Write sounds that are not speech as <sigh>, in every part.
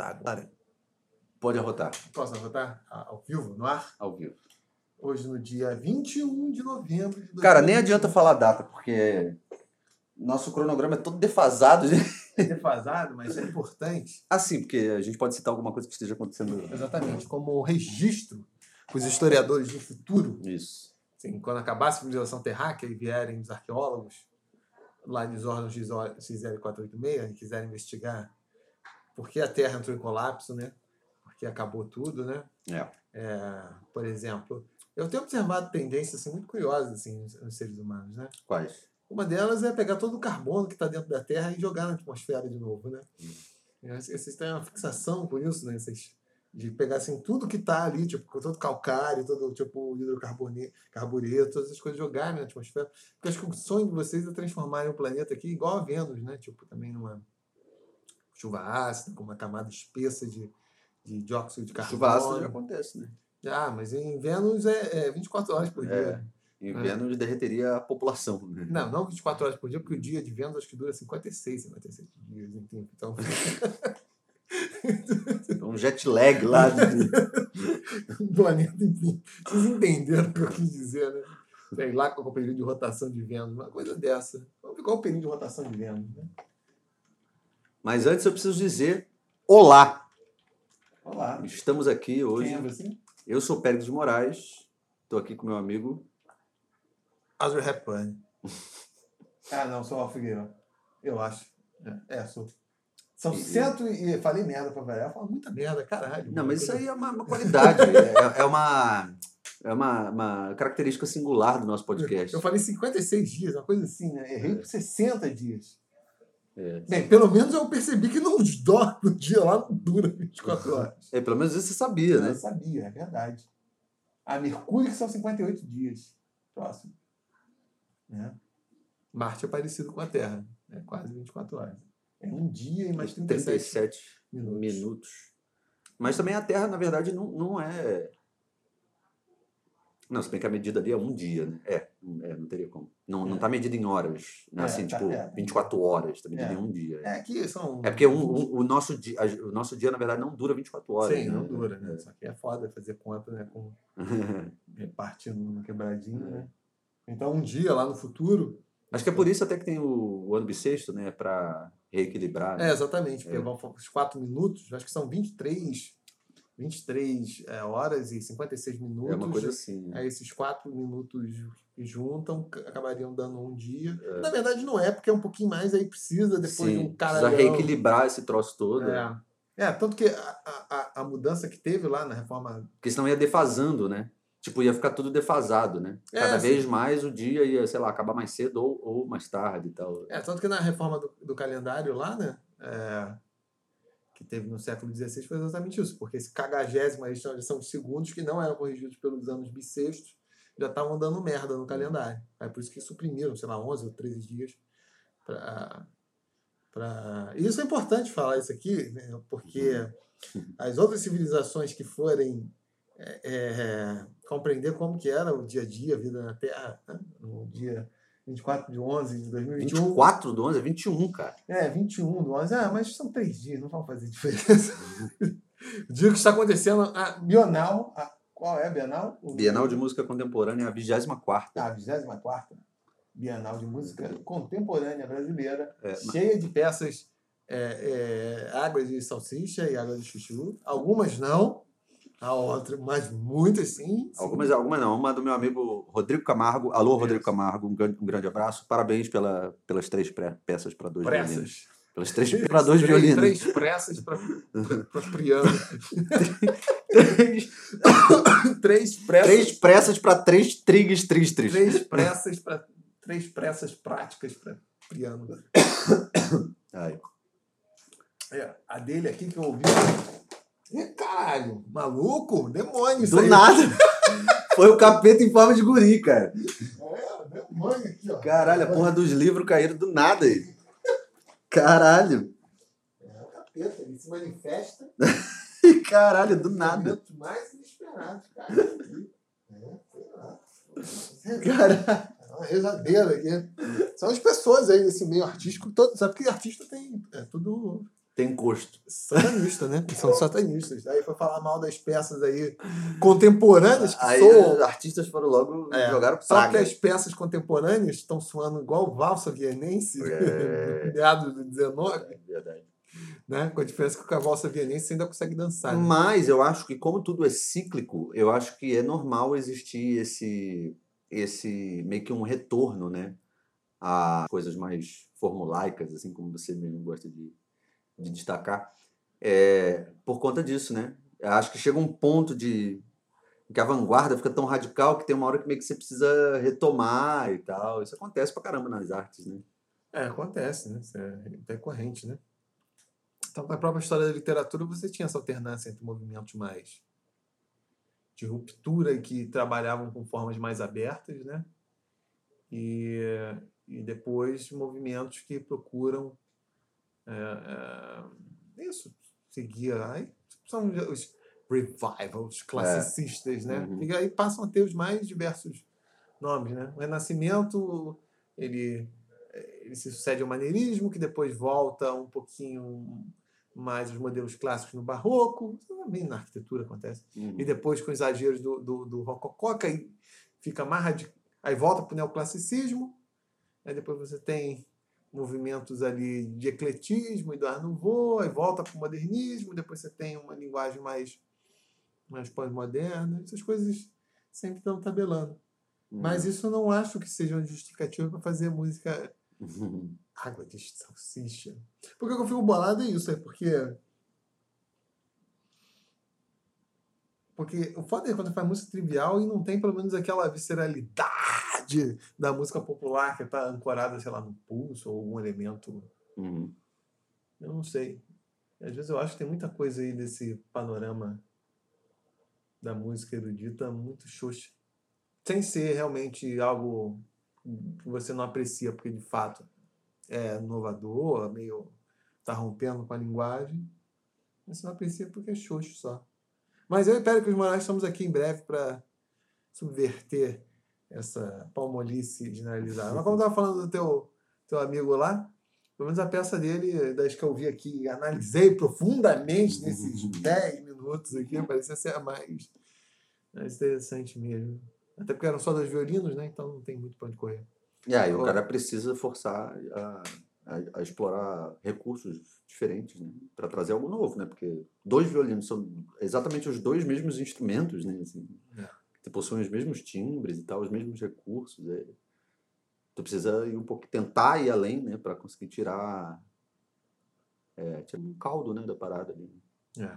arrotar agora? Pode arrotar. Posso arrotar? Ao vivo, no ar? Ao vivo. Hoje, no dia 21 de novembro de Cara, nem 2021. adianta falar a data, porque nosso cronograma é todo defasado. É defasado, mas é importante. Assim, porque a gente pode citar alguma coisa que esteja acontecendo. Exatamente, como registro para os historiadores do futuro. Isso. Assim, quando acabar a civilização terráquea e vierem os arqueólogos lá dos órgãos XL486 e quiserem investigar por que a Terra entrou em colapso, né? Porque acabou tudo, né? É. É, por exemplo, eu tenho observado tendências assim, muito curiosas assim, nos, seres humanos, né? Quais? Uma delas é pegar todo o carbono que está dentro da Terra e jogar na atmosfera de novo, né? E Vocês têm uma fixação com isso, né? Vocês, de pegar assim, tudo que está ali, tipo, todo calcário, todo tipo hidrocarboneto, carbureto, todas essas coisas jogarem na atmosfera. Porque acho que o sonho de vocês é transformarem o planeta aqui igual a Vênus, né? Tipo, também numa chuva ácida, com uma camada espessa de, de dióxido de carbono. Chuva ácida já acontece, né? Ah, mas em Vênus é, é 24 horas por dia. É. Em Vênus derreteria a população. Né? Não, não 24 horas por dia, porque o dia de Vênus acho que dura 56, 57 dias. enfim. Então, Um jet lag lá. de- o <laughs> planeta, enfim. Vocês entenderam o que eu quis dizer, né? Sei lá qual é o período de rotação de Vênus, uma coisa dessa. Vamos ver qual é o período de rotação de Vênus, né? Mas antes eu preciso dizer olá. Olá. Estamos aqui hoje. Quem é você? Eu sou Pérez de Moraes. Estou aqui com meu amigo. Azure Repane. <laughs> Ah, não, sou o Figueiredo. Eu acho. É, é, sou. São E- cento e... Falei merda pra variar. Eu falo muita merda, caralho. Não, mas isso aí é uma, uma qualidade. <laughs> é, é uma, é uma, uma característica singular do nosso podcast. Eu falei 56 dias, uma coisa assim, né? Errei por 60 dias. É. Bem, pelo menos eu percebi que não dói no dia lá, não dura 24 <laughs> horas. É, pelo menos isso você sabia, Eu né? sabia, é verdade. A Mercúrio que são 58 dias. Próximo. Né? Marte é parecido com a Terra. É quase 24 horas. É um dia e mais 37 37 minutos. minutos. Mas também a Terra, na verdade, não, não é. Não, se bem que a medida ali é um dia, né? É, é não teria como. Não, não É. tá medida em horas. Né? É, Assim, tá- tipo, é. 24 horas, tá medida É. em um dia. É, É que são. porque um, um- o, nosso dia, o nosso dia, na verdade, não dura 24 horas. Sim, né? não dura, né? Só que é foda fazer conta, né? Com, <laughs> repartindo numa quebradinha, É. né? Então, um dia lá no futuro. Acho que é por isso até que tem o, o ano bissexto, né? Pra reequilibrar. né? É, exatamente. Porque É. os 4 minutos, acho que são 23, 23 é, horas e 56 minutos. É uma coisa assim. né? Aí esses 4 minutos que juntam acabariam dando um dia. É. Na verdade, não é, porque é um pouquinho mais aí precisa depois de Sim, um precisa cara. reequilibrar esse troço todo. É. é, tanto que a, a, a- mudança que teve lá na reforma. Porque senão ia defasando, né? Tipo, ia ficar tudo defasado, né? É, Cada sim. vez mais o dia ia, sei lá, acabar mais cedo ou, ou mais tarde e tal. É, tanto que na reforma do, do calendário lá, né? é, que teve no século XVI foi exatamente isso, porque esse cagagésimo aí são são os segundos que não eram corrigidos pelos anos bissextos já estavam dando merda no calendário. É por isso que suprimiram, sei lá, 11 ou 13 dias para Pra... E isso é importante falar isso aqui, né? porque as outras civilizações que forem é, é, compreender como que era o dia a dia, a vida na Terra, né? no dia 24 de 11 de 2021. 24 do 11 é 21, cara. É, 21 do 11. Ah, mas são três dias, não vão fazer diferença. <laughs> o dia que está acontecendo a Bienal. A, qual é a Bienal? O- Bienal de Música Contemporânea, a 24 a 24 Bienal de Música Contemporânea Brasileira, É, cheia de peças é, é, águas de salsicha e água de chuchu. Algumas não, a outra, mas muitas sim. sim. Algumas, algumas não. Uma do meu amigo Rodrigo Camargo. Alô, Rodrigo Camargo, um grande, um grande abraço. Parabéns pela, pelas três pré- peças para dois violinos. pressas. Pelas três para dois três, violinos. três pressas para Priano. Três, <laughs> três pressas. três pressas para três trigues tristes. três pressas para três pressas práticas para Priano. <coughs> Ai, É, a dele aqui que eu ouvi. Caralho, maluco, demônio isso do aí. nada. <laughs> Foi o capeta em forma de guri, cara. É, demônio aqui, ó. Caralho, a porra dos livros caíram do nada aí. Caralho. É o capeta, ele se manifesta <laughs> Caralho, do nada. momentos mais inesperados, cara. É, sei lá. Caralho. É uma rezadeira aqui. São as pessoas aí desse meio artístico. Todo, sabe que artista tem. É tudo tem encosto. Satanista, né? São satanistas. Aí foi falar mal das peças aí contemporâneas que Aí soam. os artistas foram logo É, jogaram Só que praga. as peças contemporâneas estão soando igual valsa vienense, É. <laughs> meados do 19, É verdade. né? Com a diferença que com a valsa vienense você ainda consegue dançar. né? Mas eu acho que como tudo é cíclico, eu acho que é normal existir esse esse meio que um retorno, né, a coisas mais formulaicas, assim como você mesmo gosta de, de destacar, é, por conta disso, né? Acho que chega um ponto de que a vanguarda fica tão radical que tem uma hora que meio que você precisa retomar e tal. Isso acontece pra caramba nas artes, né? É, acontece, né? Isso é decorrente, né? Então, na própria história da literatura, você tinha essa alternância entre movimentos mais de ruptura que trabalhavam com formas mais abertas, né? E, e depois movimentos que procuram é, é, isso, seguir. Aí são os revivals classicistas, né? Uhum. E aí passam a ter os mais diversos nomes, né? O Renascimento, ele ele se sucede ao maneirismo, que depois volta um pouquinho mais os modelos clássicos no barroco, também na arquitetura acontece, Uhum. e depois com exageros do, do, do rococó, que aí fica mais radical, aí volta para o neoclassicismo, aí depois você tem movimentos ali de ecletismo e do Art Nouveau, aí volta para o modernismo, depois você tem uma linguagem mais, mais pós-moderna, essas coisas sempre estão tabelando. Mas isso eu não acho que seja uma justificativa para fazer música <laughs> água de salsicha. Porque eu fico bolado é isso, é porque. Porque o foda é quando faz música trivial e não tem pelo menos aquela visceralidade da música popular que está ancorada, sei lá, no pulso ou algum elemento. Uhum. Eu não sei. Às vezes eu acho que tem muita coisa aí desse panorama da música erudita muito xoxa. Sem ser realmente algo que você não aprecia, porque de fato é inovador, meio tá rompendo com a linguagem. Mas você não aprecia porque é xoxo só. Mas eu que os Moraes estamos aqui em breve para subverter essa palmolice generalizada. Mas como eu estava falando do teu, teu amigo lá, pelo menos a peça dele, das que eu vi aqui, analisei profundamente nesses 10 minutos aqui, parecia ser a mais, mais interessante mesmo. Até porque eram só dois violinos, né? Então não tem muito para onde correr. E aí o cara precisa forçar a, a, a explorar recursos diferentes, né? Para trazer algo novo, né? Porque dois violinos são exatamente os dois mesmos instrumentos, né? Assim, É. que possuem os mesmos timbres e tal, os mesmos recursos. é. Tu precisa ir um pouco, tentar ir além, né? Para conseguir tirar, é, tirar um caldo, né? Da parada ali. É.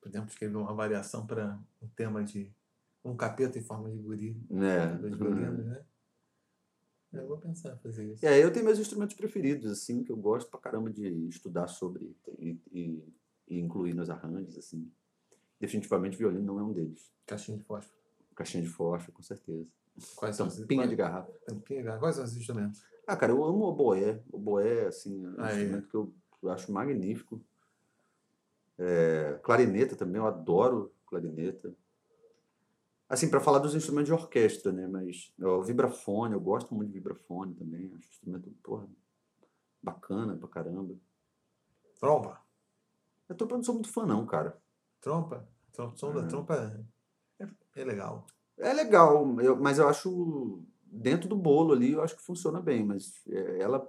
Podemos escrever uma variação para um tema de um capeta em forma de guri, Né? dois violinos, né? Eu vou pensar em fazer isso. É, eu tenho meus instrumentos preferidos, assim, que eu gosto pra caramba de estudar sobre e, e- e incluir nos arranjos, assim. Definitivamente violino não é um deles. Caixinha de fósforo. Caixinha de fósforo, com certeza. Quais são os Tampinha de garrafa. Tampinha, Quais são os instrumentos? Ah, cara, eu amo o oboé. O oboé, assim, é um Ah, é. instrumento que eu, eu acho magnífico. É, clarineta também, eu adoro clarineta. Assim, para falar dos instrumentos de orquestra, né? Mas ó, o vibrafone, eu gosto muito de vibrafone também. Acho um instrumento, porra, bacana pra caramba. Trompa. Eu tô, não sou muito fã, não, cara. Trompa. Trom- som da Uhum. trompa é, é legal. É legal, eu- mas eu acho dentro do bolo ali, eu acho que funciona bem, mas é, ela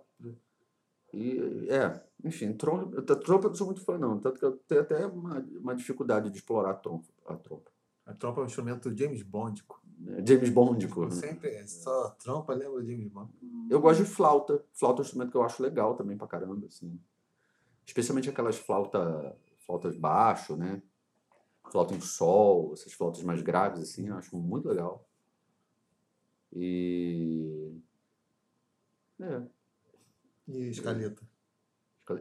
e, é, enfim, trompa, trompa eu não sou muito fã não, tanto que eu tenho até uma, uma dificuldade de explorar a trompa, a trompa. A trompa é um instrumento James Bondico. James Bondico. né? Sempre é só trompa, lembra James Bond. Eu gosto de flauta, flauta é um instrumento que eu acho legal também pra caramba, assim. Especialmente aquelas flauta, flautas baixo, né? Flauta em sol, essas flautas mais graves assim, eu acho muito legal. E é, E escaleta.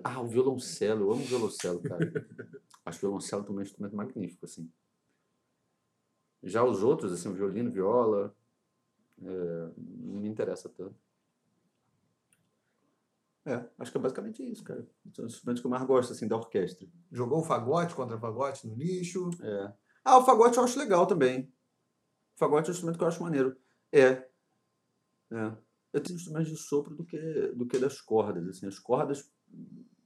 Ah, o violoncelo, eu amo violoncelo, cara. <laughs> Acho o violoncelo também um instrumento magnífico, assim. Já os outros, assim, o violino, viola, é, não me interessa tanto. É, acho que é basicamente isso, cara. São os instrumentos que eu mais gosto, assim, da orquestra. Jogou o fagote contra fagote no lixo. É. Ah, o fagote eu acho legal também. O fagote é um instrumento que eu acho maneiro. É. É. Eu tenho instrumentos de sopro do que, do que das cordas, assim. As cordas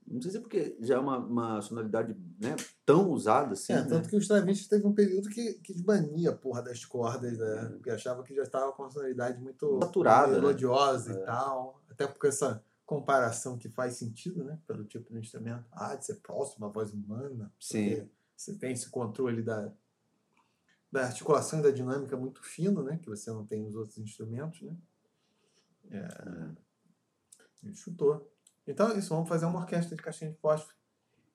Não sei se é porque já é uma, uma sonoridade né, tão usada assim. É, né? tanto que o Stravinsky teve um período que, que desbania a porra das cordas, né? Porque achava que já estava com uma sonoridade muito Saturada, né? melodiosa É. e tal. Até porque essa comparação que faz sentido, né? Pelo tipo de instrumento. Ah, de ser próximo à voz humana. Sim. Você tem esse controle da, da articulação e da dinâmica muito fino, né? Que você não tem nos outros instrumentos, né? É, ele chutou. Então é isso, vamos fazer uma orquestra de caixinha de fósforo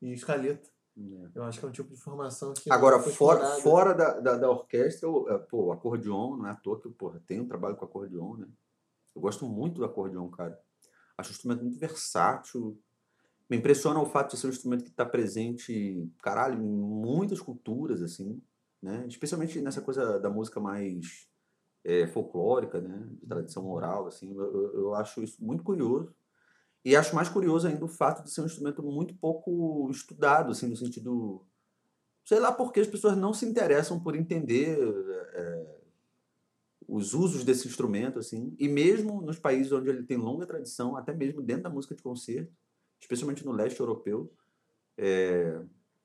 e escaleta. É. Eu acho que é um tipo de formação que. Agora, não foi fora, fora da, da, da orquestra, o, é, pô, o acordeon, não é à toa que eu porra, tenho um trabalho com acordeon, né? Eu gosto muito do acordeon, cara. Acho um instrumento muito versátil. Me impressiona o fato de ser um instrumento que está presente, caralho, em muitas culturas, assim, né? Especialmente nessa coisa da música mais é, folclórica, né? De tradição oral, assim. Eu, eu- eu acho isso muito curioso. E acho mais curioso ainda o fato de ser um instrumento muito pouco estudado, assim, no sentido sei lá porque as pessoas não se interessam por entender é, os usos desse instrumento, assim, e mesmo nos países onde ele tem longa tradição, até mesmo dentro da música de concerto, especialmente no leste europeu, é,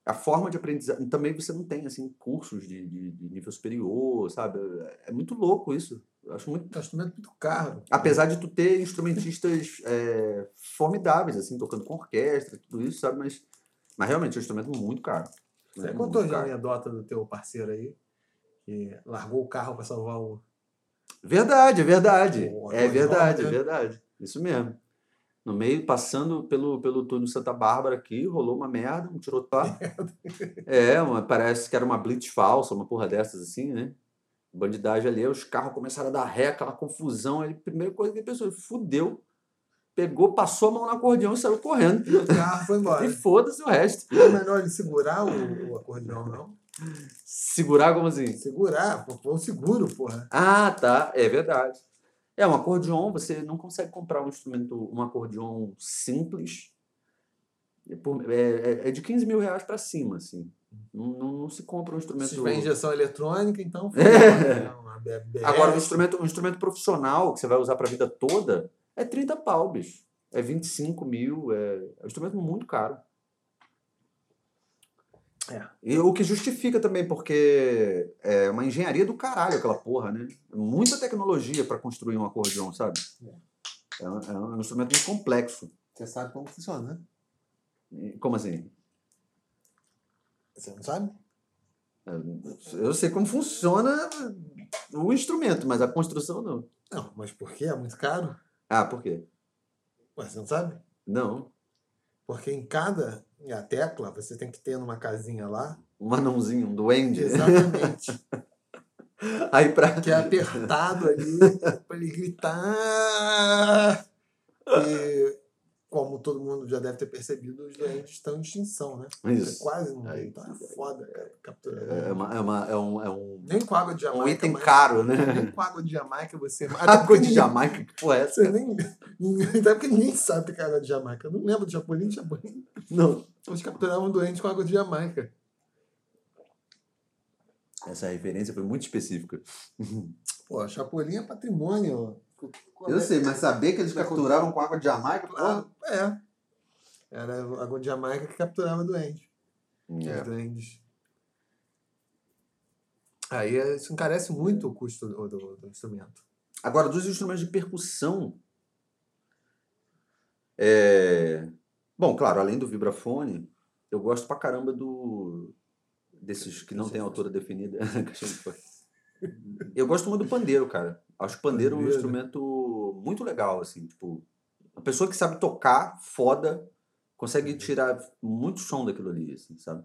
a forma de aprendizagem, também você não tem, assim, cursos de, de- de nível superior, sabe? É muito louco isso. Eu acho muito É um instrumento muito caro. Apesar de tu ter instrumentistas é, formidáveis, assim, tocando com orquestra, tudo isso, sabe? Mas, mas realmente é um instrumento muito caro. Você né? contou já a anedota do teu parceiro aí, que largou o carro para salvar o. Verdade, é verdade. É verdade, é né? verdade. Isso mesmo. No meio, passando pelo, pelo túnel Santa Bárbara aqui, rolou uma merda, um tiroteio. <laughs> É, uma, parece que era uma blitz falsa, uma porra dessas assim, né? Bandidagem ali, os carros começaram a dar ré, aquela confusão. Aí, a primeira coisa que ele pensou, fudeu. Pegou, passou a mão no acordeão e saiu correndo. E o carro foi embora. <laughs> E foda-se o resto. Não é melhor ele segurar o, o acordeão, não? Segurar como assim? Segurar, pô, o seguro, porra. Ah, tá. É verdade. É, um acordeon, você não consegue comprar um instrumento, um acordeon simples. É, é, é- é de 15 mil reais pra cima, assim. Não, não, não se compra um instrumento. Se tiver injeção eletrônica, então. <laughs> foi, É. né? Uma. Agora, um instrumento, um instrumento profissional que você vai usar pra vida toda é 30 pau, bicho. É 25 mil. É, é um instrumento muito caro. É. E o que justifica também, porque é uma engenharia do caralho aquela porra, né? Muita tecnologia pra construir um acordeon, sabe? É um, é um instrumento muito complexo. Você sabe como funciona, né? Como assim? Você não sabe? Eu sei como funciona o instrumento, mas a construção não. Não, mas por quê? É muito caro? Ah, por quê? Ué, você não sabe? Não. Porque em cada a tecla você tem que ter numa casinha lá. Um anãozinho, um duende. Exatamente. <laughs> Aí pra. que é apertado ali para ele gritar. E, como todo mundo já deve ter percebido, os doentes estão em extinção, né? Isso. Quase não Aí, vê. Então é foda, cara, capturar. É, uma, é, uma, é, um, é um, Nem com água de Jamaica. um item caro, né? Nem com água de Jamaica você. <laughs> Água de Jamaica, que porra é essa? Você nem, até porque ninguém sabe que é água de Jamaica. Eu não lembro de Chapolin. Chapolin. Não. Eles capturavam doentes com água de Jamaica. Essa referência foi muito específica. Pô, Chapolin é patrimônio. Eu sei, mas saber que eles capturavam com água de Jamaica, Ah, porra. é. Era a água de Jamaica que capturava doente. Os É. duendes. Aí é, isso encarece muito o custo do, do- do instrumento. Agora, dos instrumentos de percussão. é, Bom, claro, além do vibrafone, eu gosto pra caramba do. desses que não tem altura definida. <laughs> De. Eu gosto muito do pandeiro, cara. Acho o pandeiro um Pandeiro. instrumento muito legal, assim, tipo. Uma pessoa que sabe tocar, foda, consegue Uhum. tirar muito som daquilo ali, assim, sabe?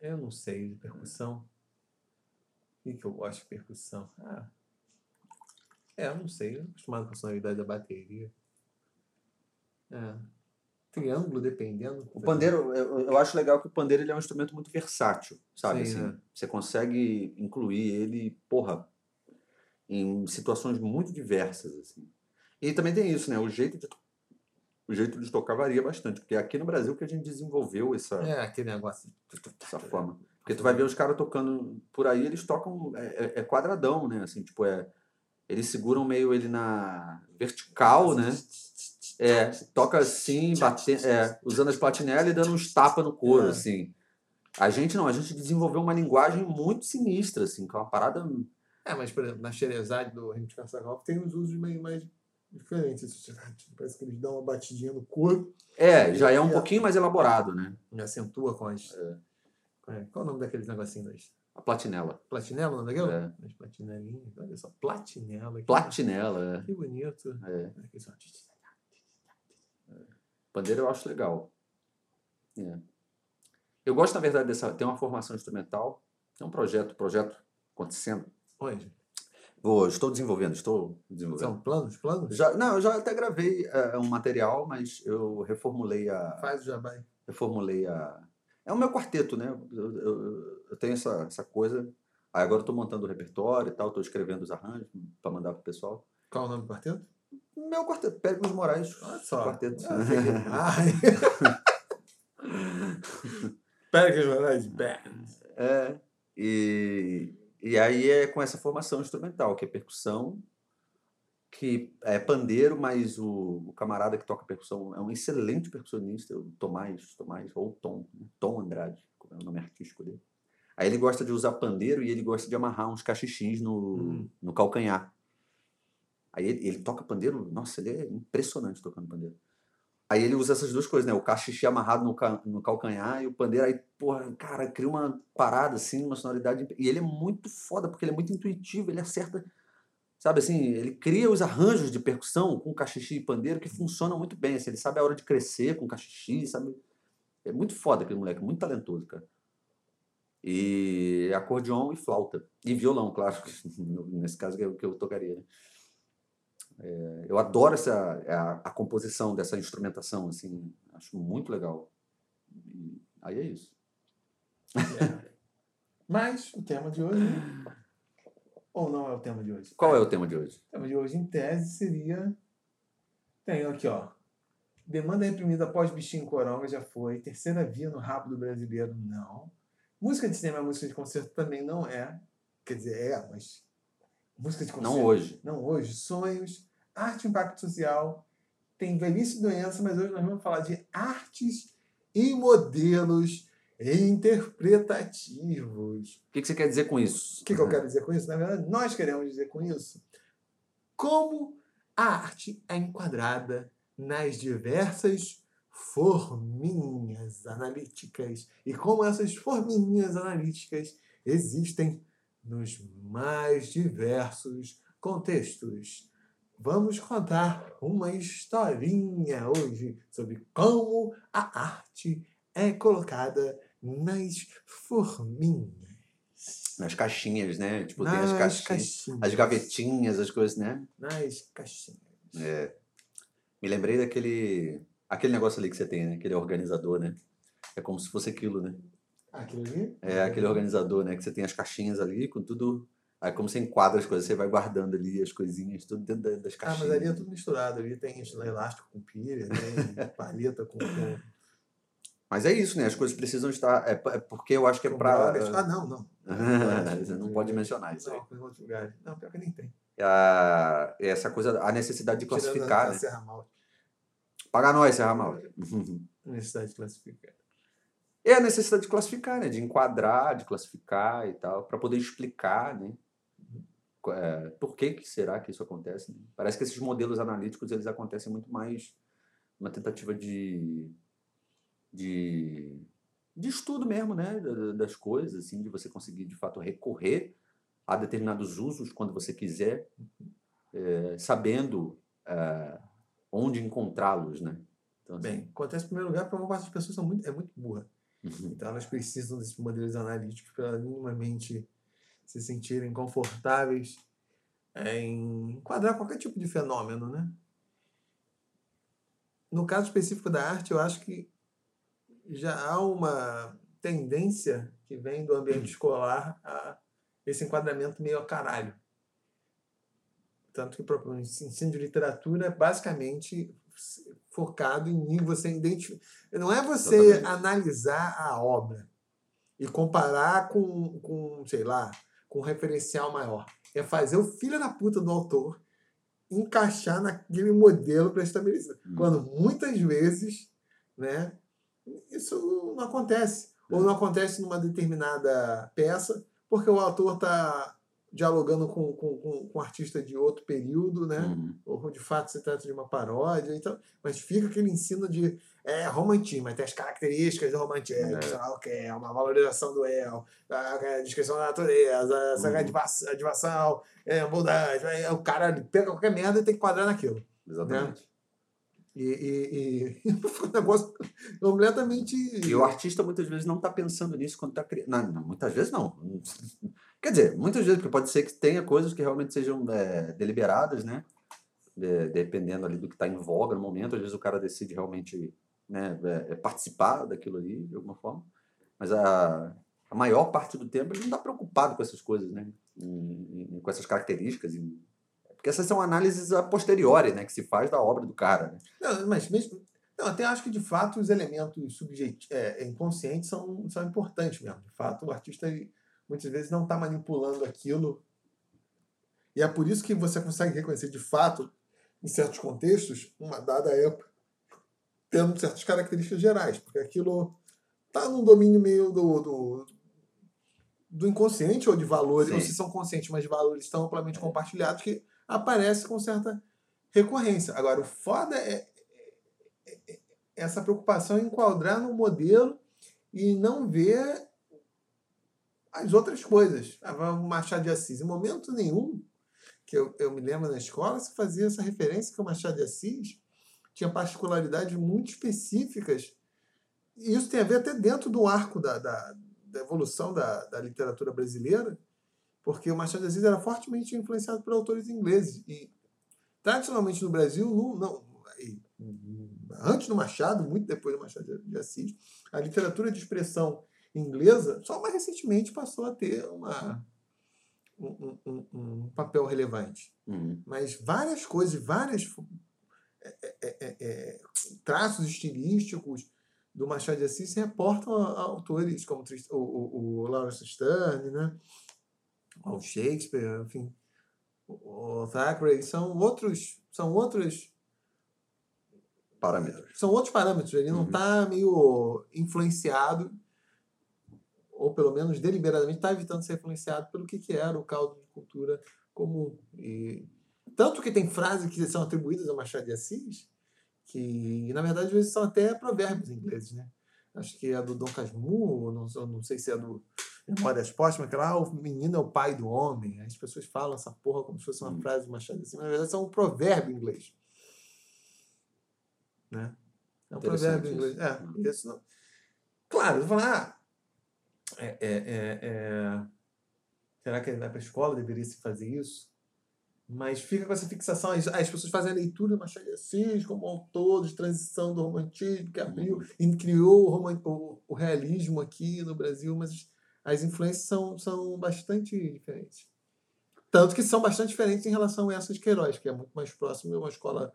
Eu não sei de percussão. O que, que eu gosto de percussão? Ah. É, eu não sei. Eu tô acostumado com a sonoridade da bateria. É. Triângulo, dependendo. O pandeiro, eu, eu acho legal que o pandeiro ele é um instrumento muito versátil, sabe? Sim, assim, é. Você consegue incluir ele, porra, em situações muito diversas, assim. E também tem isso, né? O jeito de, o jeito de tocar varia bastante, porque é aqui no Brasil que a gente desenvolveu essa, É, aquele negócio. essa forma. Porque tu vai ver os caras tocando por aí, eles tocam, é, é- é quadradão, né? Assim, tipo, é... Eles seguram meio ele na vertical, né? É, toca assim, batendo, é, usando as platinelas e dando uns tapas no couro, É. assim. A gente não, a gente desenvolveu uma linguagem muito sinistra, assim, que é uma parada. É, mas, por exemplo, na Xerezade do de Caçagal tem uns usos meio mais diferentes. Parece que eles dão uma batidinha no corpo É, já é um É. pouquinho mais elaborado, né? e acentua com as. com a- Qual é o nome daqueles negocinhos? das- A platinela. Platinela, o nome daquilo? É. As platinelinhas. Olha só, platinela. que- Platinela, Que bonito. é. Pandeiro eu acho legal. É. Eu gosto, na verdade, dessa. Tem uma formação instrumental, tem um projeto, projeto acontecendo. Onde? Vou, estou desenvolvendo, estou desenvolvendo. São planos? Planos? Já, não, eu já até gravei é, um material, mas eu reformulei a. Faz o jabai. Reformulei a. É o meu quarteto, né? Eu, eu- eu tenho essa, essa coisa. Aí agora eu estou montando o repertório e tal, estou escrevendo os arranjos para mandar pro pessoal. Qual o nome do quarteto? Meu quarteto, Péricles Moraes. Olha só. Quarteto. Ah, eu vou de band. É, e, e aí é com essa formação instrumental, que é percussão, que é pandeiro, mas o, o camarada que toca percussão é um excelente percussionista, o Tomás, Tomás ou Tom, né? Tom Andrade, como é o nome artístico dele. Aí ele gosta de usar pandeiro e ele gosta de amarrar uns cachixins no, Hum. no calcanhar. Aí ele, ele toca pandeiro, nossa, ele é impressionante tocando pandeiro. Aí ele usa essas duas coisas, né? O cachixi amarrado no, ca- no calcanhar e o pandeiro. Aí, porra, cara, cria uma parada assim, uma sonoridade. E ele é muito foda, porque ele é muito intuitivo, ele acerta. Sabe assim, ele cria os arranjos de percussão com cachixi e pandeiro que funcionam muito bem. Assim, ele sabe a hora de crescer com cachixi, sabe? É muito foda aquele moleque, muito talentoso, cara. E acordeon e flauta. E violão, claro. <laughs> Nesse caso que eu, que eu tocaria, né? É, eu adoro essa, a, a composição dessa instrumentação, assim. Acho muito legal. E aí é isso. É. Mas o tema de hoje. Ou não é o tema de hoje? Qual é o tema de hoje? O tema de hoje, em tese, seria. Tem aqui, ó. Demanda reprimida após bichinho coronga já foi. Terceira via no rabo do brasileiro, não. Música de cinema, música de concerto também não é. Quer dizer, é, mas. Música de concerto. Não hoje. Não hoje. Sonhos, arte e impacto social. Tem velhice e doença, mas hoje nós vamos falar de artes e modelos interpretativos. O que, que você quer dizer com isso? O que, que eu quero dizer com isso? Na verdade, nós queremos dizer com isso como a arte é enquadrada nas diversas forminhas analíticas e como essas forminhas analíticas existem nos mais diversos contextos. Vamos contar uma historinha hoje sobre como a arte é colocada nas forminhas. Nas caixinhas, né? Tipo, tem as Nas caixinhas, caixinhas. as gavetinhas, as coisas, né? Nas caixinhas. É. Me lembrei daquele aquele negócio ali que você tem, né? Aquele organizador, né? É como se fosse aquilo, né? Aquilo ali? É aquele organizador, né? Que você tem as caixinhas ali com tudo. Aí como você enquadra as coisas, você vai guardando ali as coisinhas, tudo dentro da- das Ah, caixinhas. mas ali é tudo misturado. Ali tem elástico com pilha, tem <laughs> paleta com, com, Mas é isso, né? As coisas precisam estar. É, é porque eu acho que é drogas. Ah, <laughs> não, não. Você não pode mencionar isso. Não, em outros lugares. Não, pior que nem tem. a- essa coisa, a necessidade de classificar, Tirando a, né? a Serra Malte. Paga nós, Serra Mal. Necessidade de classificar. É a necessidade de classificar, né? De enquadrar, de classificar e tal, para poder explicar, né? É, por que, que será que isso acontece? né? Parece que esses modelos analíticos eles acontecem muito mais uma tentativa de, de, de estudo mesmo, né? da- da- Das coisas, assim, de você conseguir de fato recorrer a determinados usos quando você quiser, é, sabendo é, onde encontrá-los, né? Então, assim, Bem, acontece em primeiro lugar porque uma parte das pessoas são muito, é muito burra. Uhum. Então elas precisam desses modelos analíticos para minimamente se sentirem confortáveis em enquadrar qualquer tipo de fenômeno, né? No caso específico da arte, eu acho que já há uma tendência que vem do ambiente escolar a esse enquadramento meio a caralho. Tanto que o ensino de literatura é basicamente focado em você identificar. Não é você Exatamente. analisar a obra e comparar com, com, sei lá, com um referencial maior. É fazer o filho da puta do autor encaixar naquele modelo pré-estabelecido. Hum. Quando muitas vezes, né, isso não acontece. Ou não acontece numa determinada peça, porque o autor está dialogando com, com, com, com um artista de outro período, né? Uhum. Ou de fato se trata de uma paródia, então, mas fica aquele ensino de é romantismo, mas tem as características do romantismo, É. é, uma valorização do eu, a descrição da natureza, essa Uhum. advação, é, bondade, aí o cara pega qualquer merda e tem que quadrar naquilo. Exatamente. E, e, e <laughs> fica um negócio completamente. E o artista muitas vezes não está pensando nisso quando está criando. Não, não, muitas vezes não. <laughs> Quer dizer, muitas vezes, porque pode ser que tenha coisas que realmente sejam é, deliberadas, né? De- dependendo ali do que está em voga no momento. Às vezes o cara decide realmente né, é, é, participar daquilo ali, de alguma forma. Mas a, a maior parte do tempo ele não está preocupado com essas coisas, né? Em- com essas características. em- porque essas são análises a posteriori, né? Que se faz da obra do cara, né? Não, mas mesmo. Não, até acho que de fato os elementos subjeti- é, inconscientes são, são importantes mesmo. De fato, o artista muitas vezes não está manipulando aquilo. E é por isso que você consegue reconhecer de fato, em certos contextos, uma dada época, tendo certas características gerais, porque aquilo está num domínio meio do, do, do inconsciente ou de valores, ou Sim. se são conscientes, mas de valores tão amplamente compartilhados que aparece com certa recorrência. Agora, o foda é, é- é essa preocupação em enquadrar no modelo e não ver as outras coisas. Ah, o Machado de Assis, em momento nenhum, que eu, eu me lembro na escola, se fazia essa referência que o Machado de Assis tinha particularidades muito específicas. E isso tem a ver até dentro do arco da, da, da evolução da, da literatura brasileira, porque o Machado de Assis era fortemente influenciado por autores ingleses. E, tradicionalmente, no Brasil, não, não, antes do Machado, muito depois do Machado de Assis, a literatura de expressão inglesa só mais recentemente passou a ter uma, um, um- um- papel relevante. Uhum. Mas várias coisas, vários traços estilísticos do Machado de Assis se reportam a, a autores como o, o, o Lawrence Sterne, né? O Shakespeare, enfim, o, Thackeray, são outros, são outros Parâmetros. são outros parâmetros. Ele não Uhum. está meio influenciado, ou pelo menos deliberadamente está evitando ser influenciado pelo que, que era o caldo de cultura comum. E, tanto que tem frases que são atribuídas a Machado de Assis, que na verdade às vezes são até provérbios ingleses. Né? Acho que é a do Dom Casmurro, não, não sei se é do Memórias Póstumas, que lá ah, o menino é o pai do homem. As pessoas falam essa porra como se fosse uma Hum. frase do Machado de Assis, mas na verdade são um provérbio inglês. Né? É um provérbio inglês. isso. É, Hum. isso não. Claro, eu vou falar, ah, é, é, é, é, será que na escola deveria se fazer isso? Mas fica com essa fixação. As, as pessoas fazem a leitura do Machado de Assis como autor de transição do romantismo, que abriu e criou o, o- o realismo aqui no Brasil, mas as influências são, são bastante diferentes. Tanto que são bastante diferentes em relação a essa de Queiroz, que é muito mais próximo de uma escola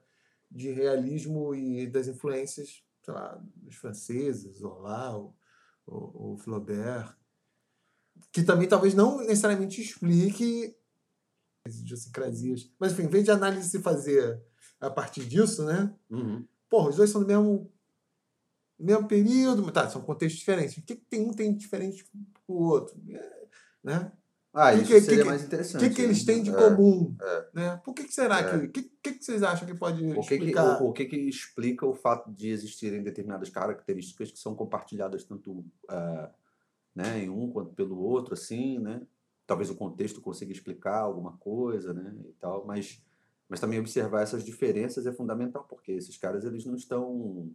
de realismo e das influências, sei lá, dos franceses, Zola, o, o, o Flaubert, que também talvez não necessariamente explique as idiosincrasias. Mas, enfim, em vez de análise se fazer a partir disso, né? Uhum. Porra, os dois são do mesmo, mesmo período, tá, são contextos diferentes. O que, que tem um tem diferente do outro? É, Né? Ah, Que isso que- seria que- mais O interessante. que, que eles né? têm de É. comum? é. Né? Por que, que será É. que. O que, que, que vocês acham que pode O que, que, explicar? o, o que que explica o fato de existirem determinadas características que são compartilhadas tanto ah, né, em um quanto pelo outro, assim, né? Talvez o contexto consiga explicar alguma coisa, né, e tal, mas, mas também observar essas diferenças é fundamental, porque esses caras, eles não estão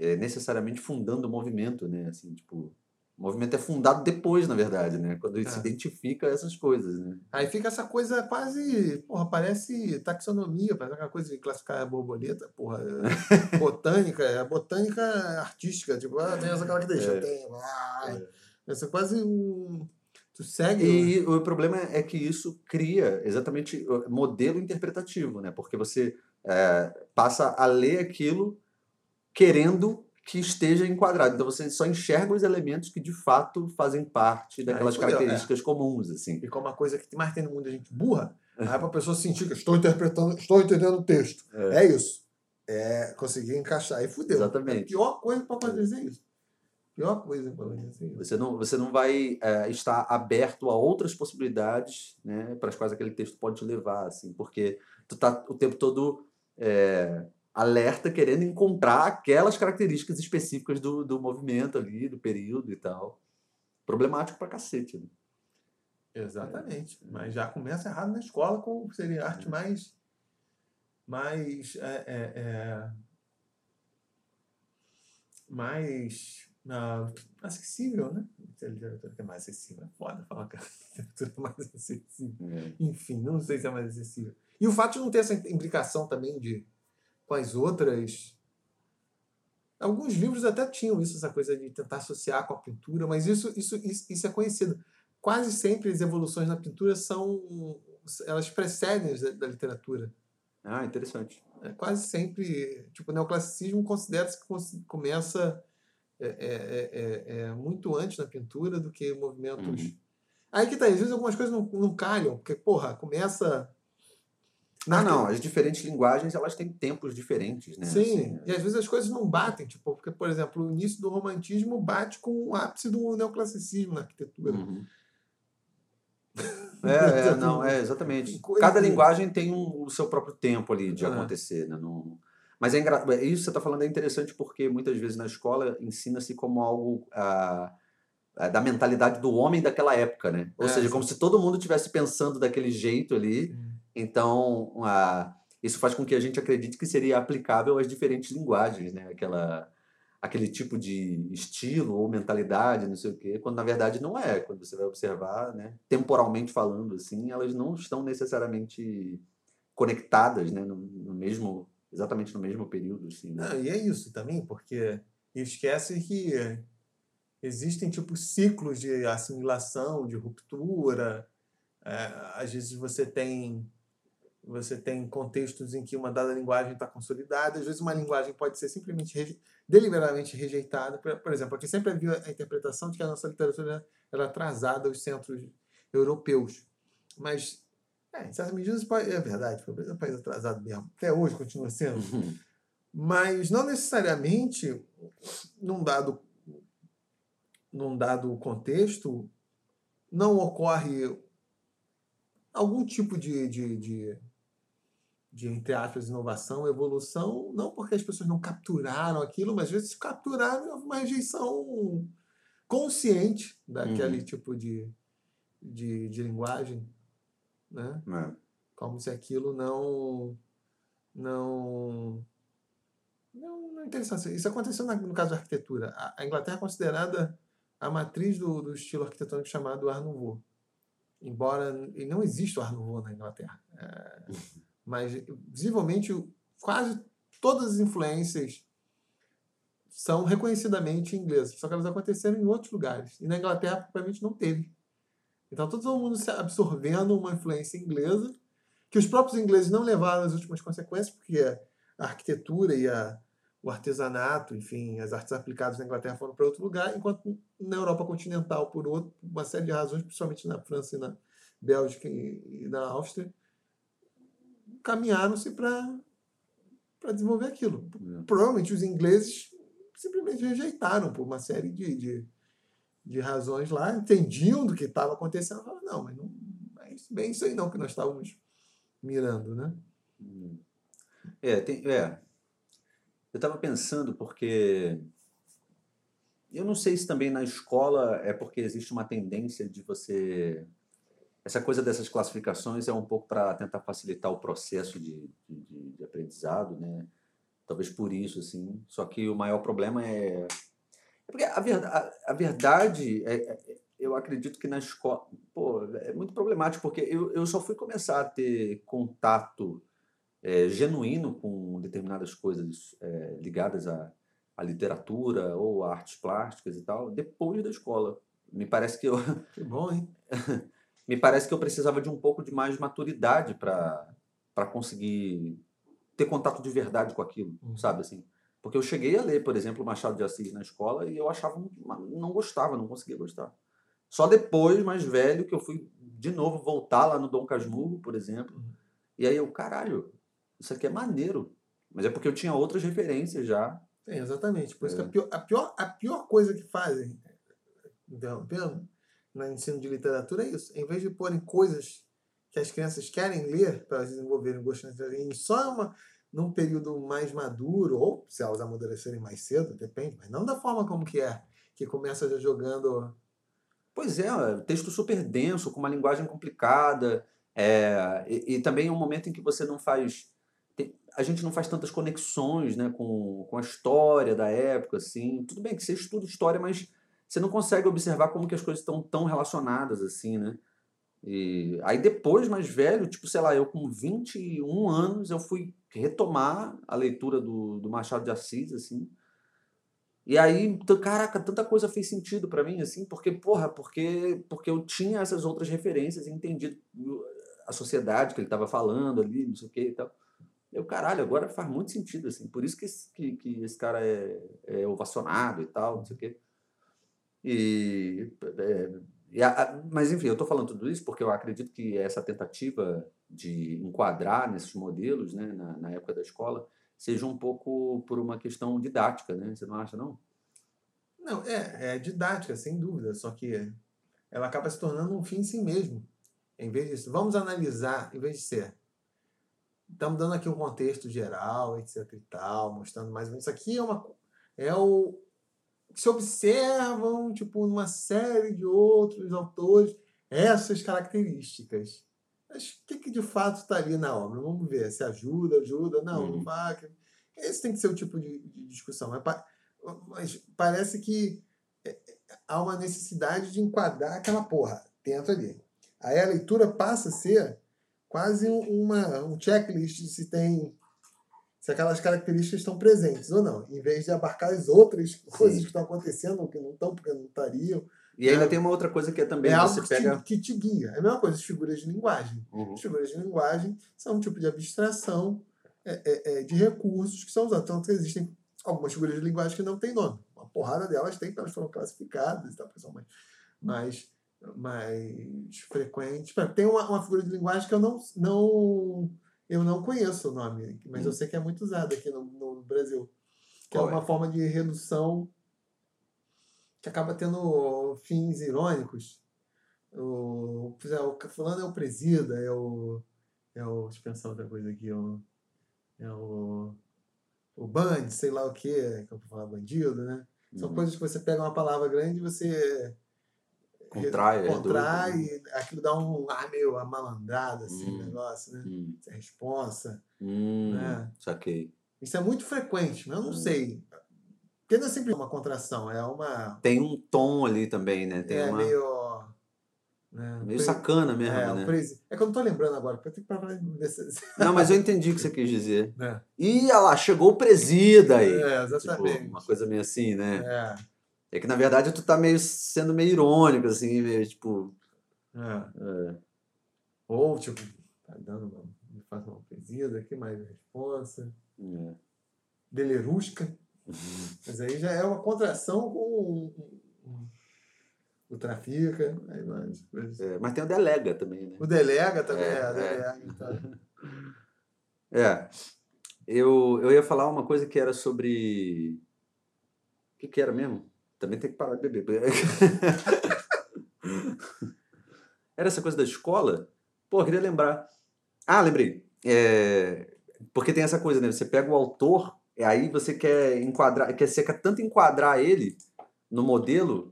eh, necessariamente fundando o movimento, né, assim, tipo... O movimento é fundado depois, na verdade, né? Quando ele se É. identifica essas coisas, né? Aí fica essa coisa quase. Porra, parece taxonomia, parece aquela coisa de classificar a borboleta, porra, é <laughs> botânica, é botânica artística, tipo, ah, tem essa característica, É. tem. Ah, Essa é quase um. Tu segue. E o problema é que isso cria exatamente modelo interpretativo, né? Porque você é, passa a ler aquilo querendo que esteja enquadrado. Então você só enxerga os elementos que de fato fazem parte daquelas fudeu, é. características comuns, assim. E como a coisa que mais tem no mundo é gente burra, Aí para a pessoa sentir que estou interpretando, estou entendendo o texto. É, é isso. É conseguir encaixar. E fudeu. Exatamente. É a pior coisa para fazer isso. Pior coisa para fazer isso. Você não, você não vai é, estar aberto a outras possibilidades né, para as quais aquele texto pode te levar, assim, porque tu tá o tempo todo é, alerta querendo encontrar aquelas características específicas do, do movimento ali, do período e tal. Problemático pra cacete, né? Exatamente. É. Mas já começa errado na escola com seria arte é. mais. mais. É, é, é mais uh, acessível, né? A literatura que é mais acessível. É foda falar que a literatura é mais acessível. É. Enfim, não sei se é mais acessível. E o fato de não ter essa implicação também de com as outras. Alguns livros até tinham isso, essa coisa de tentar associar com a pintura, mas isso, isso, isso, isso é conhecido quase sempre as evoluções na pintura são elas precedem da, da literatura. Ah, interessante. É, quase sempre, tipo, o neoclassicismo considera-se que começa é, é, é, é, muito antes na pintura do que movimentos. Uhum. Aí que tá, às vezes algumas coisas não, não calham, porque, porra, começa. Não, não, as diferentes linguagens elas têm tempos diferentes, né? Sim, assim, e às vezes as coisas não batem, tipo, porque, por exemplo, o início do romantismo bate com o ápice do neoclassicismo na arquitetura. Uhum. <laughs> É, é, não, é exatamente. Cada linguagem tem um, o seu próprio tempo ali de é. acontecer, né? Não... Mas é engra... É, isso que você está falando é interessante porque muitas vezes na escola ensina-se como algo ah, da mentalidade do homem daquela época, né? Ou é, seja, sim. como se todo mundo estivesse pensando daquele jeito ali. Hum. Então, ah, isso faz com que a gente acredite que seria aplicável às diferentes linguagens, né? Aquela aquele tipo de estilo ou mentalidade, não sei o quê, quando na verdade não é. Quando você vai observar, né, temporalmente falando, assim, elas não estão necessariamente conectadas, né, no, no mesmo, exatamente no mesmo período, assim. Né? E é isso também, porque esquece que existem tipo ciclos de assimilação, de ruptura. É, às vezes você tem você tem contextos em que uma dada linguagem está consolidada, às vezes uma linguagem pode ser simplesmente reje deliberadamente rejeitada. Por, por, exemplo, aqui sempre havia a interpretação de que a nossa literatura era atrasada aos centros europeus. Mas, é, em certas medidas, é verdade, foi um país atrasado mesmo. Até hoje continua sendo. Uhum. Mas não necessariamente, num dado, num dado contexto, não ocorre algum tipo de, de, de de, entre aspas, inovação, evolução, não porque as pessoas não capturaram aquilo, mas às vezes capturaram uma rejeição consciente daquele uhum. tipo de, de, de, linguagem, né? É. Como se aquilo não não não, não interessasse. Isso aconteceu no caso da arquitetura. A, Inglaterra é considerada a matriz do, do estilo arquitetônico chamado Art Nouveau. Embora não exista o Art Nouveau na Inglaterra. É, <laughs> mas visivelmente quase todas as influências são reconhecidamente inglesas, só que elas aconteceram em outros lugares. E na Inglaterra, provavelmente, não teve. Então, todo mundo se absorvendo uma influência inglesa, que os próprios ingleses não levaram às últimas consequências, porque a arquitetura e a, o artesanato, enfim, as artes aplicadas na Inglaterra foram para outro lugar, enquanto na Europa continental, por outro, uma série de razões, principalmente na França e na Bélgica e na Áustria, caminharam-se para desenvolver aquilo. É. Provavelmente os ingleses simplesmente rejeitaram por uma série de, de, de razões lá, entendiam do que estava acontecendo, falaram, não, mas não é bem isso aí não que nós estávamos mirando, né? É, tem, é. Eu estava pensando porque eu não sei se também na escola é porque existe uma tendência de você essa coisa dessas classificações é um pouco para tentar facilitar o processo de, de, de, aprendizado, né? Talvez por isso, assim. Só que o maior problema é. é porque a, verdade, a, verdade é, é, eu acredito que na escola. Pô, é muito problemático, porque eu, eu só fui começar a ter contato é, genuíno com determinadas coisas é, ligadas à, à literatura ou a artes plásticas e tal, depois da escola. Me parece que eu. Que bom, hein? <laughs> me parece que eu precisava de um pouco de mais maturidade para conseguir ter contato de verdade com aquilo, uhum. sabe assim? Porque eu cheguei a ler, por exemplo, Machado de Assis na escola e eu achava não gostava, não conseguia gostar. Só depois, mais velho, que eu fui de novo voltar lá no Dom Casmurro, por exemplo. Uhum. E aí eu, caralho, isso aqui é maneiro. Mas é porque eu tinha outras referências já. Sim, exatamente. Por isso que É. a pior, a, pior, a pior coisa que fazem, interrompendo, no ensino de literatura é isso. Em vez de porem coisas que as crianças querem ler para desenvolverem o gosto na literatura, só uma, num período mais maduro, ou se elas amadurecerem mais cedo, depende, mas não da forma como que é, que começa já jogando... Pois é, texto super denso, com uma linguagem complicada. é, e, e também é um momento em que você não faz. a gente não faz tantas conexões né, com, com a história da época. Assim. Tudo bem que você estuda história, mas você não consegue observar como que as coisas estão tão relacionadas assim, né? E aí depois, mais velho, tipo, sei lá, eu com 21 anos, eu fui retomar a leitura do, do Machado de Assis, assim. E aí, caraca, tanta coisa fez sentido pra mim, assim, porque, porra, porque, porque eu tinha essas outras referências e entendi a sociedade que ele tava falando ali, não sei o que e tal. Eu, caralho, agora faz muito sentido, assim. Por isso que esse, que, que esse cara é, é ovacionado e tal, não sei o quê. E, é, e a- mas, enfim, eu tô falando tudo isso porque eu acredito que essa tentativa de enquadrar nesses modelos, né, na, na época da escola, seja um pouco por uma questão didática, né? Você não acha, não? Não, é, é didática, sem dúvida, só que ela acaba se tornando um fim em si mesmo. Em vez disso, vamos analisar, em vez de ser. Estamos dando aqui um contexto geral, etc e tal, mostrando mais ou menos. Isso aqui é uma é o se observam, tipo, numa série de outros autores, essas características. Mas o que, que de fato está ali na obra? Vamos ver se ajuda, ajuda, não, não Uhum. vai. Esse tem que ser o tipo de, de discussão. Mas, pa- mas parece que é, há uma necessidade de enquadrar aquela porra dentro ali. Aí a leitura passa a ser quase um- uma, um checklist de se tem se aquelas características estão presentes ou não, em vez de abarcar as outras coisas que estão acontecendo ou que não estão porque não estariam. E ainda É. tem uma outra coisa que é também É algo você que, pega. te, que te guia. É a mesma coisa as figuras de linguagem. Uhum. As figuras de linguagem são um tipo de abstração é, é, é, de recursos que são usados. Tanto que existem algumas figuras de linguagem que não têm nome. Uma porrada delas tem, porque elas foram classificadas e tal, são mais, mais, mais frequentes. Tem uma, uma figura de linguagem que eu não, não, eu não conheço o nome, mas eu Hum. sei que é muito usada aqui no, no Brasil. Que Qual é é? uma forma de redução que acaba tendo fins irônicos. O, o fulano é o presida, é o. É o. Deixa eu pensar outra coisa aqui. É o. É o, o band, sei lá o que, que eu vou falar bandido, né? São Uhum. coisas que você pega uma palavra grande e você. Contrai, é Contrai, doido. e aquilo dá um ar meio amalandrado, assim, Hum. o negócio, né? Hum, Essa responsa. hum, É. saquei. Isso é muito frequente, mas eu não Hum. sei. Porque não é sempre uma contração, é uma. Tem um tom ali também, né? Tem é uma. meio. Né, Meio sacana mesmo, é, né? presi- é que eu não tô lembrando agora, porque eu tenho que parar de ver se. Não, mas eu entendi o que você quis dizer. né? Ih, olha lá, chegou o presida aí. É, Tipo, exatamente. uma coisa meio assim, né? É, É que na verdade tu tá meio sendo meio irônico, assim, meio tipo. é. Ou, tipo, tá dando uma. Me faz uma presida aqui, mais responsa. é. Delerusca. <laughs> Mas aí já é uma contração com o, trafica. Aí mais coisas. É, mas tem o delega também, né? O delega também, É, é, é. delega. Então. É. Eu, eu ia falar uma coisa que era sobre. O que, que era mesmo? Também tem que parar de beber. <laughs> era essa coisa da escola? Pô, queria lembrar. Ah, lembrei. É, Porque tem essa coisa, né? Você pega o autor, e aí você quer enquadrar, quer, você quer tanto enquadrar ele no modelo,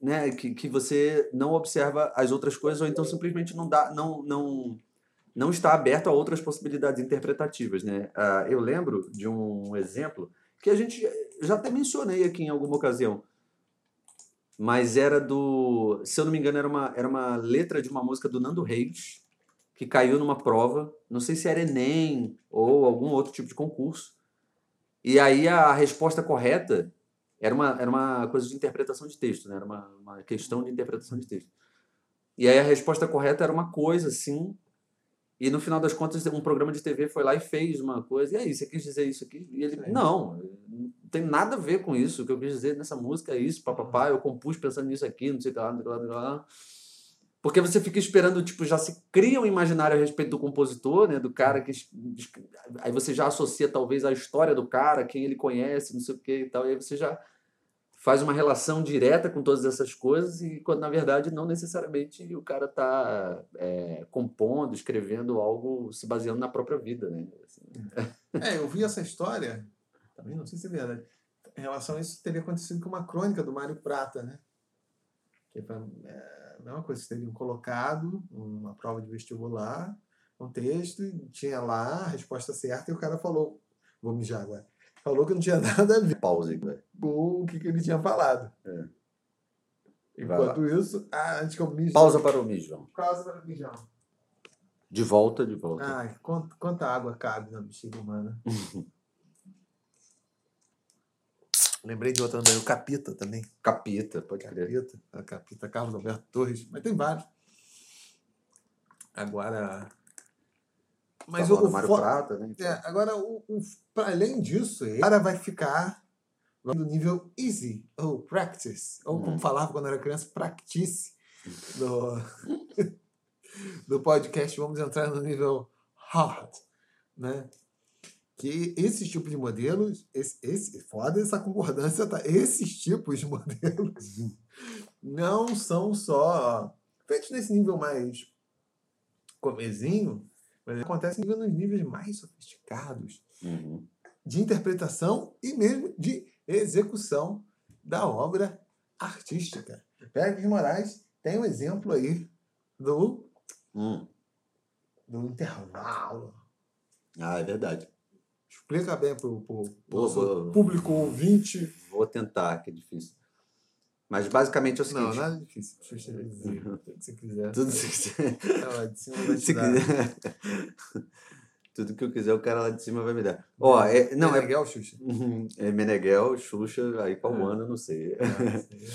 né? Que, que você não observa as outras coisas, ou então simplesmente não dá. Não, não, não está aberto a outras possibilidades interpretativas, né? Ah, eu lembro de um exemplo que a gente já até mencionei aqui em alguma ocasião, mas era do, se eu não me engano, era uma, era uma letra de uma música do Nando Reis que caiu numa prova, não sei se era Enem ou algum outro tipo de concurso, e aí a resposta correta era uma, era uma coisa de interpretação de texto, né? Era uma, uma questão de interpretação de texto. E aí a resposta correta era uma coisa assim, e no final das contas, um programa de TV foi lá e fez uma coisa. E aí, você quis dizer isso aqui? E ele, não tem nada a ver com isso. O que eu quis dizer nessa música é isso, papapá. Eu compus pensando nisso aqui, não sei o que lá, não sei o que lá, não sei o que lá. Porque você fica esperando, tipo, já se cria um imaginário a respeito do compositor, né? Do cara que. Aí você já associa talvez a história do cara, quem ele conhece, não sei o que e tal. E aí você já faz uma relação direta com todas essas coisas e quando na verdade não necessariamente o cara está é, compondo, escrevendo algo se baseando na própria vida, né? Assim. É, eu vi essa história, também não sei se é verdade, em relação a isso teria acontecido com uma crônica do Mário Prata, né? Que é, não é uma coisa que teriam colocado uma prova de vestibular, um texto, e tinha lá a resposta certa e o cara falou, vou mijar agora falou que não tinha <laughs> nada a ver Pause, com o que, que ele tinha falado. É. Enquanto isso, ah, antes que eu mijo. Pausa para o mijão. Pausa para o mijão. De volta, de volta. Quanta, quanta água cabe na bexiga humana. <laughs> Lembrei de outra também, o Capita também. Capita, pode Capita, crer. a Capita, Carlos Alberto Torres, mas tem vários. Agora. Mas Tá o, o Mário Prata, né? É, agora, o, o, para além disso, o cara vai ficar no nível easy, ou practice, ou como Uhum. falava quando era criança, practice <laughs> do, do <laughs> podcast. Vamos entrar no nível hard, né? Que esses tipos de modelos, esse, esse, foda essa concordância, tá? Esses tipos de modelos não são só feitos nesse nível mais comezinho, mas acontece nos níveis mais sofisticados Uhum. de interpretação e mesmo de execução da obra artística. Pérez Moraes tem um exemplo aí do, Hum. do intervalo. Ah, é verdade. Explica bem para o público ouvinte. Vou tentar, que é difícil. Mas basicamente é o Não, seguinte. nada difícil. Xuxa vai dizer o que você quiser. Tudo se quiser. <laughs> Ela de cima vai te Se dar. quiser. Tudo que eu quiser, o cara lá de cima vai me dar. Ó, é, não, é, legal, Xuxa. Uhum, é Meneghel, Xuxa, aí qual É. ano, eu não sei. É, isso aí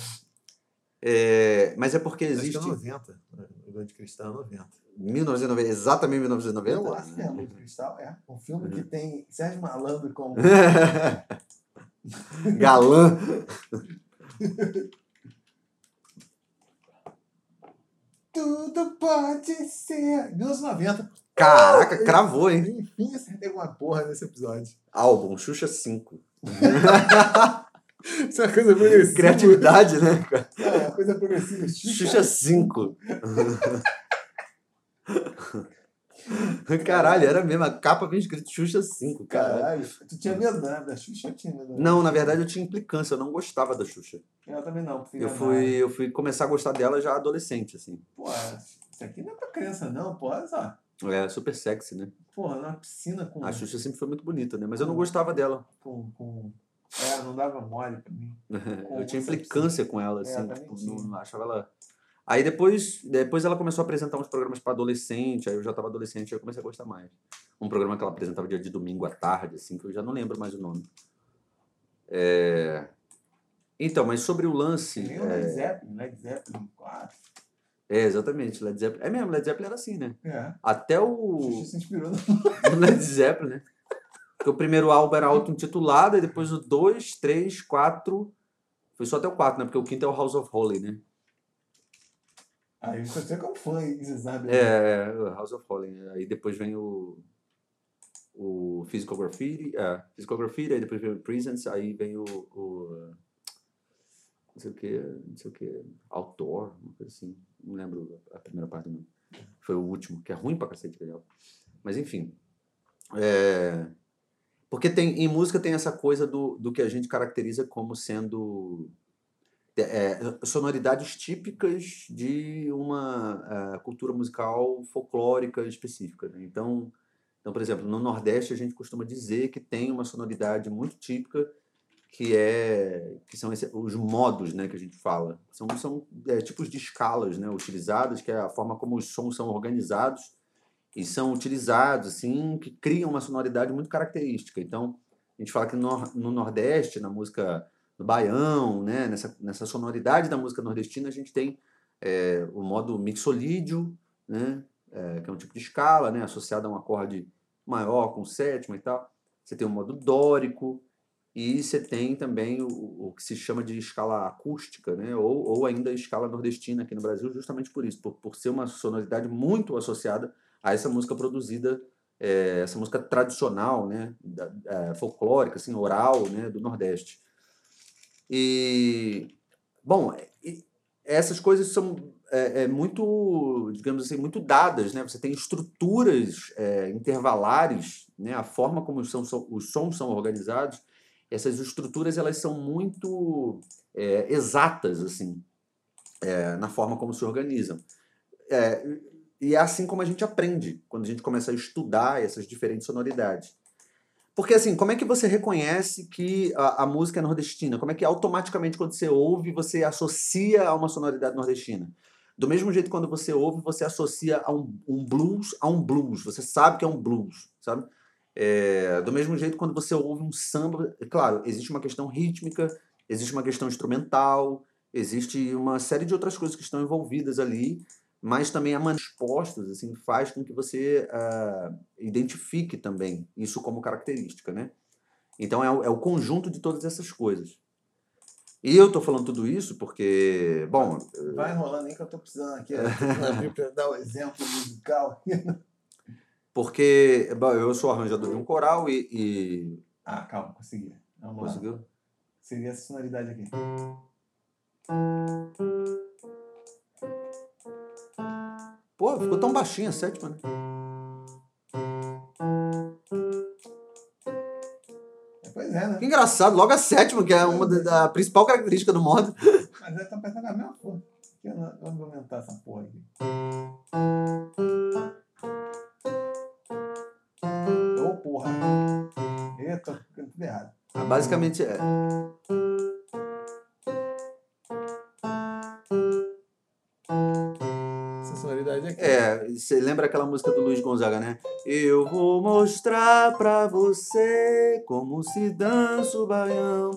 É, mas é porque é- Acho que é existe 90. O Lua de Cristal é 90. 1990, exatamente 1990. Eu acho que é Cristal. É um filme que tem Sérgio Malandro como <laughs> Galã. Tudo pode ser. 1990. Caraca, cravou, hein? Enfim, acertei uma porra nesse episódio. Álbum, Xuxa 5. <laughs> Isso é uma coisa progressiva. Criatividade, né? cara? É, uma coisa progressiva. Xuxa 5. <laughs> Caralho, era mesmo. A capa vem escrito Xuxa 5, caralho. Caralho. Tu tinha medo né? da Xuxa? Tinha medo. da Não, na verdade eu tinha implicância, eu não gostava da Xuxa. Eu também não. Eu fui, eu fui começar a gostar dela já adolescente, assim. Pô, isso aqui não é pra criança, não. Pô, olha só. É super sexy, né? Porra, numa piscina com. A Xuxa sempre foi muito bonita, né? Mas eu não gostava dela. com, com... É, não dava mole pra mim. Eu tinha implicância com ela, É, assim. também tipo, não, não achava ela. Aí depois, depois ela começou a apresentar uns programas para adolescente, aí eu já estava adolescente, aí eu comecei a gostar mais. Um programa que ela apresentava dia de domingo à tarde, assim, que eu já não lembro mais o nome. É, Então, mas sobre o lance. Nem o É, Led Zeppelin, Led Zeppelin 4. é, exatamente, Led Zeppelin. É mesmo, Led Zeppelin era assim, né? É. Até O o, Xuxa se inspirou no. <laughs> Led Zeppelin, né? Porque o primeiro álbum era auto-intitulado, e depois o 2, 3, 4. Foi só até o 4, né? Porque o quinto é o House of Holy, né? Aí você é fã, aí, você sabe. né? É, é, House of Holy. Aí depois vem o. O Physical Graffiti. É, Physical Graffiti, aí depois vem o Presence, aí vem o. o não sei o que, não sei o que. Outdoor, uma coisa assim. Não lembro a primeira parte nome. Foi o último, que é ruim pra cacete, legal. Mas enfim. É, porque tem, em música tem essa coisa do, do que a gente caracteriza como sendo é, sonoridades típicas de uma é, cultura musical folclórica específica. né? Então, então, por exemplo, no Nordeste a gente costuma dizer que tem uma sonoridade muito típica que é que são esse- os modos, né, que a gente fala. São, são é, tipos de escalas, né, utilizadas, que é a forma como os sons são organizados e são utilizados, assim, que criam uma sonoridade muito característica. Então, a gente fala que no, no Nordeste, na música do baião, né, nessa, nessa sonoridade da música nordestina, a gente tem é, o modo mixolídio, né, é, que é um tipo de escala, né, associado a um acorde maior com sétima e tal. Você tem o modo dórico, e você tem também o, o, que se chama de escala acústica, né? ou, ou ainda escala nordestina aqui no Brasil, justamente por isso, por, por ser uma sonoridade muito associada a essa música produzida, é, essa música tradicional, né? Da, é, folclórica, assim, oral, né? do Nordeste. E, bom, essas coisas são é, é, muito, digamos assim, muito dadas, né? Você tem estruturas é, intervalares, né? A forma como os sons, os sons são organizados essas estruturas elas são muito é, exatas assim é, na forma como se organizam. E é assim como a gente aprende quando a gente começa a estudar essas diferentes sonoridades. Porque assim, como é que você reconhece que a, a, música é nordestina? Como é que automaticamente quando você ouve você associa a uma sonoridade nordestina? Do mesmo jeito quando você ouve você associa a um, um blues a um blues. Você sabe que é um blues, sabe? É, do mesmo jeito, quando você ouve um samba, é claro, existe uma questão rítmica, existe uma questão instrumental, existe uma série de outras coisas que estão envolvidas ali, mas também a manifestos assim faz com que você uh, identifique também isso como característica, né? Então é o, é o conjunto de todas essas coisas. E eu estou falando tudo isso porque, bom... Vai enrolando nem que eu estou precisando aqui, para dar o um exemplo musical. Porque bom, eu sou arranjador de um coral e. e... Ah, calma, consegui. Vamos Conseguiu? Lá. Seria essa sonoridade aqui. Pô, ficou tão baixinha a sétima, né? Pois é, né? Que engraçado, logo a sétima, que é uma da, principal característica do modo. <laughs> Mas é, tá pensando a mesma porra. Eu não, eu não vou aumentar essa porra aqui. tô ficando tudo errado. Ah, basicamente é. Você lembra aquela música do Luiz Gonzaga, né? Eu vou mostrar pra você como se dança o baião.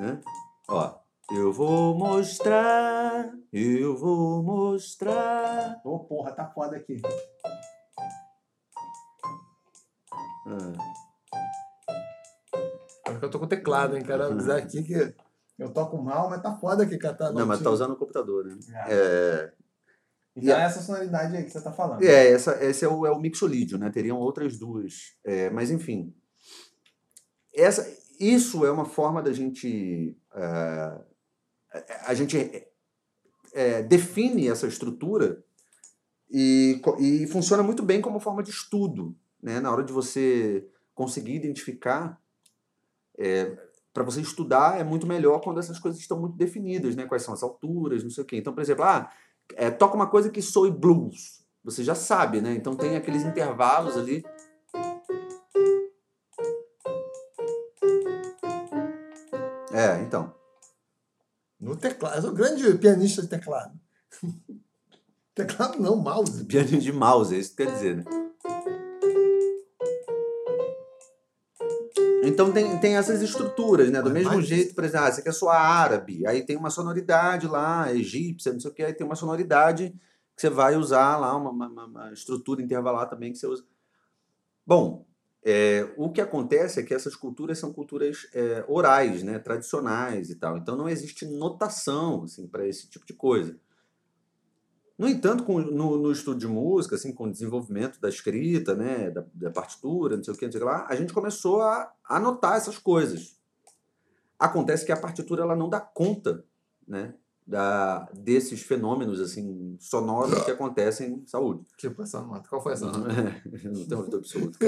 Né? Ó. Eu vou mostrar, eu vou mostrar. Ô, oh, porra, tá foda aqui. Ah. Eu tô com teclado, hein? Quero avisar aqui que eu toco mal, mas tá foda aqui cantar. Não, mas tá usando o computador, né? É. é... Então é essa sonoridade aí que você tá falando. É, essa, esse é o, é o mixolídio, né? Teriam outras duas. É, mas enfim. Essa, isso é uma forma da gente. Uh, a gente é, define essa estrutura e, e funciona muito bem como forma de estudo. Né? Na hora de você conseguir identificar é, para você estudar é muito melhor quando essas coisas estão muito definidas, né? Quais são as alturas, não sei o quê. Então, por exemplo, ah, é, toca uma coisa que soe blues. Você já sabe, né? Então tem aqueles intervalos ali. É, então. No teclado. Eu sou um grande pianista de teclado. <laughs> teclado não, mouse. Pianista de mouse, é isso que quer dizer, né? Então tem, tem essas estruturas, né? Do mesmo mais... jeito, por exemplo, ah, você quer soar árabe, aí tem uma sonoridade lá, egípcia, não sei o que, aí tem uma sonoridade que você vai usar lá, uma, uma, uma estrutura intervalar também que você usa. Bom, é, o que acontece é que essas culturas são culturas é, orais, né, tradicionais e tal. Então não existe notação assim, para esse tipo de coisa. No entanto, com, no, no estudo de música, assim, com o desenvolvimento da escrita, né, da, da partitura, não sei o que, não sei o que lá, a gente começou a anotar essas coisas. Acontece que a partitura ela não dá conta, né, da, desses fenômenos assim sonoros que acontecem em saúde. Tipo essa nota. Qual foi essa nota? <laughs> não tenho ouvido absoluto.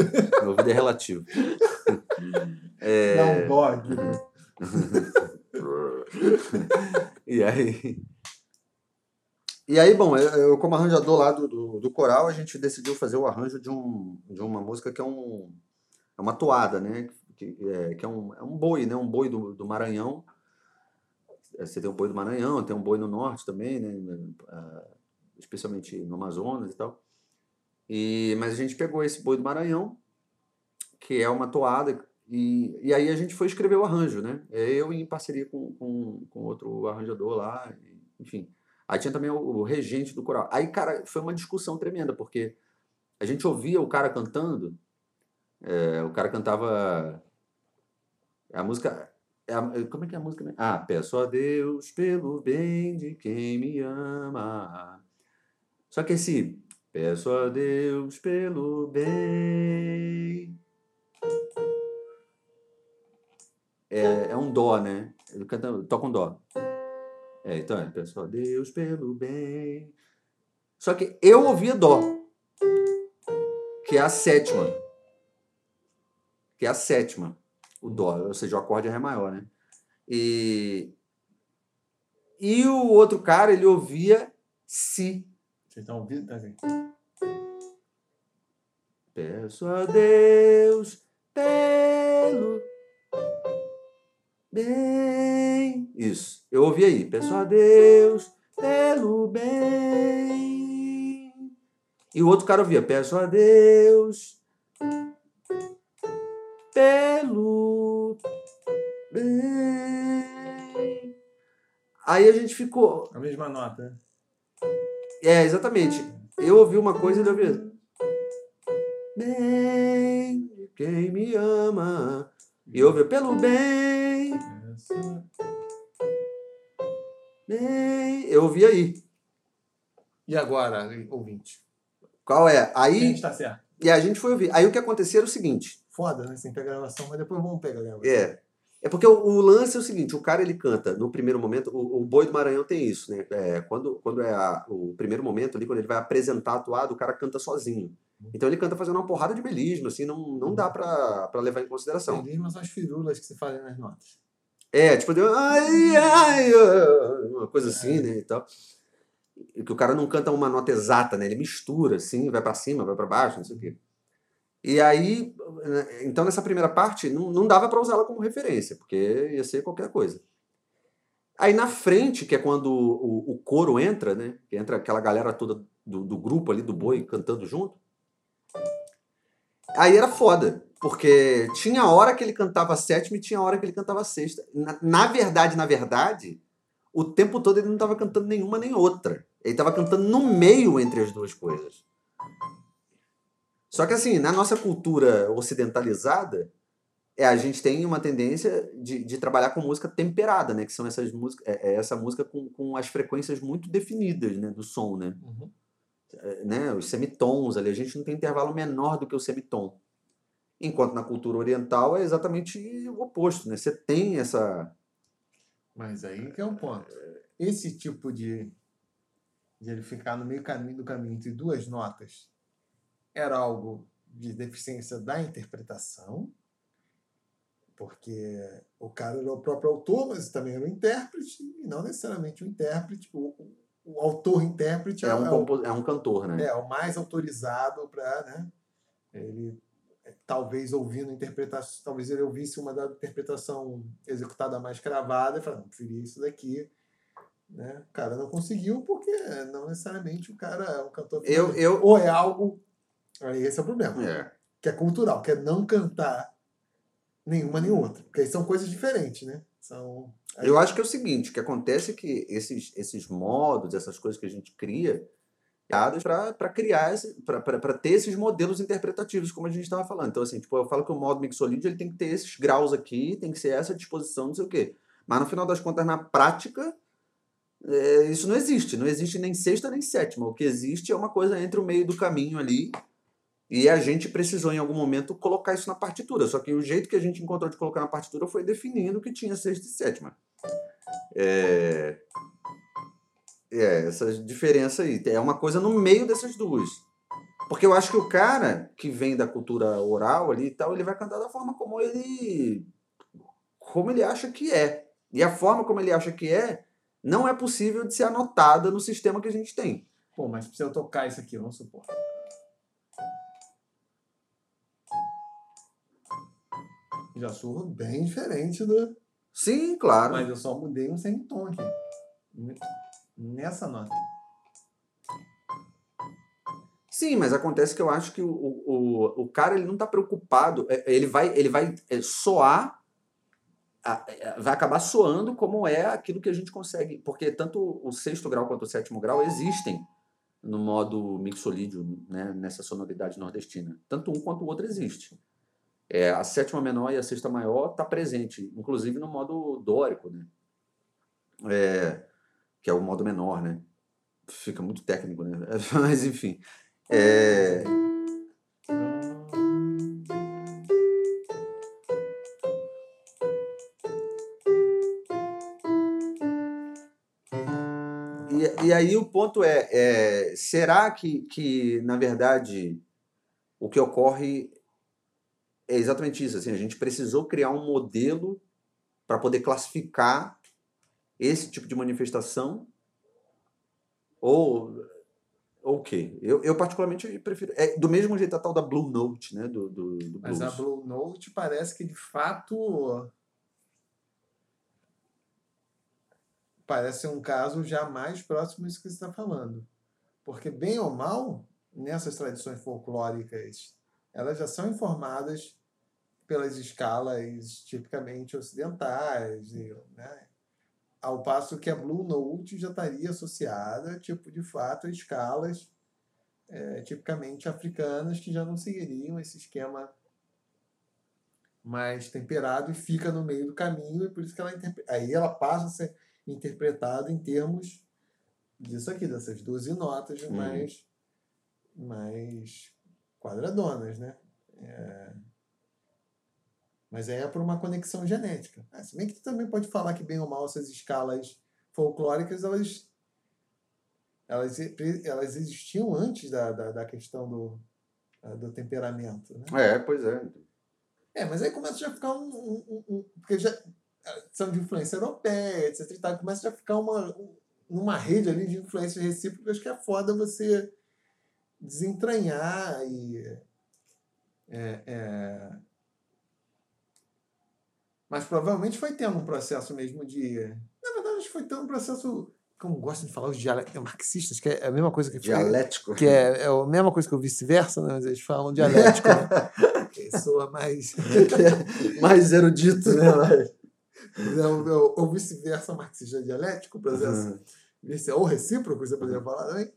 Meu ouvido é relativo. <laughs> é... Dá um dog. <laughs> e aí e aí, bom, eu, eu como arranjador lá do, do, do, coral, a gente decidiu fazer o arranjo de, um, de uma música que é, um, é uma toada, né? Que, é, que é, um, é um boi, né? Um boi do, do Maranhão. É, você tem um boi do Maranhão, tem um boi no norte também, né? Uh, especialmente no Amazonas e tal. E, mas a gente pegou esse boi do Maranhão, que é uma toada, e, e aí a gente foi escrever o arranjo, né? É eu em parceria com, com, com outro arranjador lá, enfim. Aí tinha também o, regente do coral. Aí, cara, foi uma discussão tremenda, porque a gente ouvia o cara cantando, é, o cara cantava A música. É a- como é que é a música? mesmo? Ah, peço a Deus pelo bem de quem me ama. Só que esse. Peço a Deus pelo bem. É, é um dó, né? Ele canta, toca um dó. É, então é, peço a Deus pelo bem. Só que eu ouvia dó, que é a sétima. Que é a sétima, o dó, ou seja, o acorde é ré maior, né? E, e o outro cara, ele ouvia si. Vocês estão ouvindo? Tá assim. Peço a Deus pelo bem. Isso. Eu ouvi aí. Peço a Deus pelo bem. E o outro cara ouvia. Peço a Deus pelo bem. Aí a gente ficou. A mesma nota, né? É, exatamente. Eu ouvi uma coisa e ele ouvia. Bem, quem me ama. E eu ouvi pelo bem. Eu ouvi aí. E agora, ouvinte? Qual é? Aí. está certo? E a gente foi ouvir. Aí o que aconteceu era o seguinte. Foda, né? Sem pegar a gravação, mas depois vamos pegar a gravação. É. É porque o, o lance é o seguinte, o cara ele canta no primeiro momento, o, o Boi do Maranhão tem isso, né? É, quando, quando é a- o primeiro momento ali, quando ele vai apresentar atuado, o cara canta sozinho. Então ele canta fazendo uma porrada de melismo, assim, não, não dá pra, pra levar em consideração. Mas são as firulas que se fazem nas notas. É, tipo, deu, ai, ai, ah", uma coisa assim, né, e tal. Que o cara não canta uma nota exata, né? Ele mistura, assim, vai pra cima, vai pra baixo, não sei o quê. E aí, né, então nessa primeira parte, não, não dava pra usar ela como referência, porque ia ser qualquer coisa. Aí na frente, que é quando o, o coro entra, né? Que entra aquela galera toda do, do grupo ali, do boi, cantando junto. Aí era foda, porque tinha hora que ele cantava sétima e tinha hora que ele cantava sexta. Na, na verdade, na verdade, o tempo todo ele não estava cantando nenhuma nem outra. Ele estava cantando no meio entre as duas coisas. Só que assim, na nossa cultura ocidentalizada, é, a gente tem uma tendência de, de trabalhar com música temperada, né? Que são essas músicas, é, é essa música com, com as frequências muito definidas, né? Do som, né? Uhum. né, os semitons ali, a gente não tem intervalo menor do que o semitom. Enquanto na cultura oriental é exatamente o oposto, né? Você tem essa. Mas aí que é um ponto. Esse tipo de, de ele ficar no meio caminho do caminho entre duas notas era algo de deficiência da interpretação, porque o cara era o próprio autor, mas também era o intérprete, e não necessariamente o intérprete, o, o- o autor-intérprete É um, é, o, compo- é um cantor, né? é o mais autorizado para, né? Ele é, talvez ouvindo interpretação, talvez ele ouvisse uma da interpretação executada mais cravada e falasse, não, preferia isso daqui. Né? O cara não conseguiu porque não necessariamente o cara é um cantor. Eu, eu, Ou é algo. Aí esse é o problema. é. Que é cultural, que é não cantar nenhuma nem outra. Porque aí são coisas diferentes, né? São. eu acho que é o seguinte: o que acontece é que esses, esses modos, essas coisas que a gente cria, para criar, para ter esses modelos interpretativos, como a gente estava falando. Então, assim, tipo, eu falo que o modo mixolídio ele tem que ter esses graus aqui, tem que ser essa disposição, não sei o quê. Mas no final das contas, na prática, é, isso não existe. Não existe nem sexta nem sétima. O que existe é uma coisa entre o meio do caminho ali. E a gente precisou, em algum momento, colocar isso na partitura. Só que o jeito que a gente encontrou de colocar na partitura foi definindo que tinha sexta e sétima. É, é, essa diferença aí. É uma coisa no meio dessas duas. Porque eu acho que o cara que vem da cultura oral ali e tal, ele vai cantar da forma como ele. como ele acha que é. E a forma como ele acha que é não é possível de ser anotada no sistema que a gente tem. Pô, mas se eu tocar isso aqui, vamos supor. Já soa bem diferente do. Sim, claro. Mas eu só mudei um semitom aqui. Nessa nota. Sim, mas acontece que eu acho que o, o, o cara ele não está preocupado. é, Ele vai, ele vai é, soar, é, vai acabar soando como é aquilo que a gente consegue. Porque tanto o sexto grau quanto o sétimo grau existem no modo mixolídio, né, nessa sonoridade nordestina. Tanto um quanto o outro existe. É, a sétima menor e a sexta maior tá presente, inclusive no modo dórico, né? É, que é o modo menor, né? Fica muito técnico, né? <laughs> Mas enfim. É, E, e aí o ponto é, é será que, que, na verdade, o que ocorre é exatamente isso? Assim, a gente precisou criar um modelo para poder classificar esse tipo de manifestação? Ou ou o quê? Eu, eu particularmente prefiro. É do mesmo jeito a tal da Blue Note, né? Do, do, do Mas a Blue Note parece que de fato parece um caso já mais próximo disso que você está falando. Porque, bem ou mal, nessas tradições folclóricas, elas já são informadas pelas escalas tipicamente ocidentais, né? Ao passo que a Blue Note já estaria associada, tipo, de fato, a escalas é, tipicamente africanas que já não seguiriam esse esquema mais temperado e fica no meio do caminho e por isso que ela aí ela passa a ser interpretado em termos disso aqui, dessas 12 notas mais, mais quadradonas, né? É... Mas é por uma conexão genética. Ah, se bem que tu também pode falar que, bem ou mal, essas escalas folclóricas, elas, elas, elas existiam antes da, da, da questão do, do temperamento. Né? É, pois é. É, mas aí começa já a ficar um, um, um, porque já são de influência europeia, etc. E tal, começa a ficar uma, uma rede ali de influências recíprocas que é foda você desentranhar e. É, é... Mas provavelmente foi tendo um processo mesmo de. Na verdade, foi tendo um processo. Como gostam de falar os dialéticos marxistas, que é a mesma coisa que. Dialético. Que é, é a mesma coisa que o vice-versa, né? mas eles falam dialético, né? <laughs> que soa mais. <laughs> mais erudito, né? ou, ou vice-versa marxista dialético, processo uhum. ou recíproco, você poderia falar também.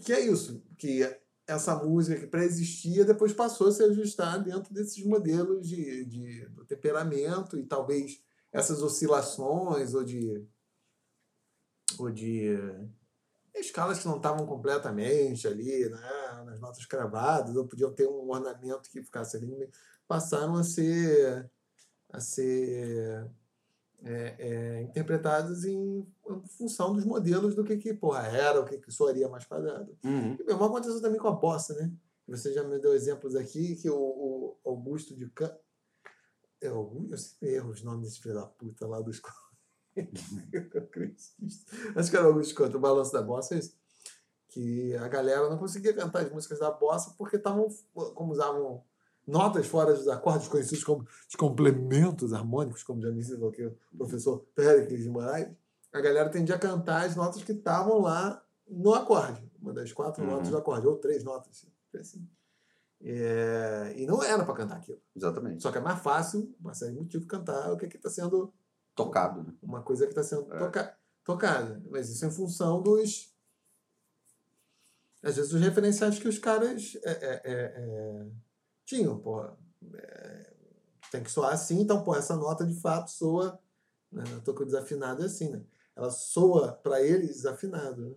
Que é isso, que essa música que pré-existia depois passou a se ajustar dentro desses modelos de, de do temperamento e talvez essas oscilações ou de ou de escalas que não estavam completamente ali, né, nas notas cravadas, ou podiam ter um ornamento que ficasse ali, passaram a ser a ser é, é, interpretadas em, função dos modelos do que, que porra, era, o que, que soaria mais quadrado. Uhum. E mesmo aconteceu também com a bossa, né? Você já me deu exemplos aqui que o, o Augusto de Can... Eu, eu sempre erro os nomes desse filho da puta lá dos. <laughs> Acho que era o Augusto Canto, o balanço da bossa é isso. Que a galera não conseguia cantar as músicas da bossa porque estavam, como usavam notas fora dos acordes conhecidos como os complementos harmônicos, como já me ensinou aqui o professor Péricles de Moraes, a galera tendia a cantar as notas que estavam lá no acorde, uma das quatro uhum. notas do acorde, ou três notas. Assim. É, e não era para cantar aquilo. Exatamente. Só que é mais fácil, uma série de motivos, cantar o que está sendo tocado. Né? Uma coisa que está sendo é. toca, tocada. Mas isso é em função dos. Às vezes, os referenciais que os caras. É, é, é, é tinham, porra. É, tem que soar assim, então, pô, essa nota de fato soa. Né? Eu tô com desafinado é assim, né? Ela soa para ele desafinado, né?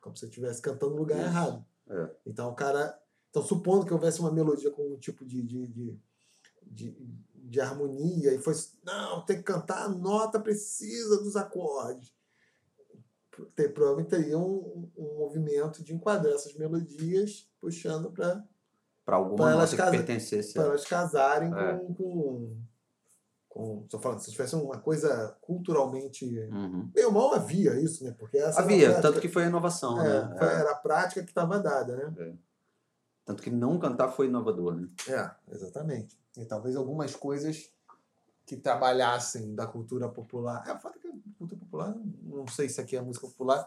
Como se você estivesse cantando no lugar Isso. errado. É. Então o cara. Então, supondo que houvesse uma melodia com um tipo de, de, de, de, de harmonia, e foi não, tem que cantar a nota precisa dos acordes. Tem, provavelmente teria um, um movimento de enquadrar essas melodias, puxando para para alguma pra nota que pertencesse. Para elas casarem é. com, com, com. Estou falando, se tivesse uma coisa culturalmente. Uhum. Meio mal havia isso, né? Porque havia, prática, tanto que foi a inovação. É, né? Foi, é. Era a prática que estava dada, né? É. Tanto que não cantar foi inovador, né? É, exatamente. E talvez algumas coisas que trabalhassem da cultura popular. É, foda que a cultura popular, não sei se aqui é a música popular,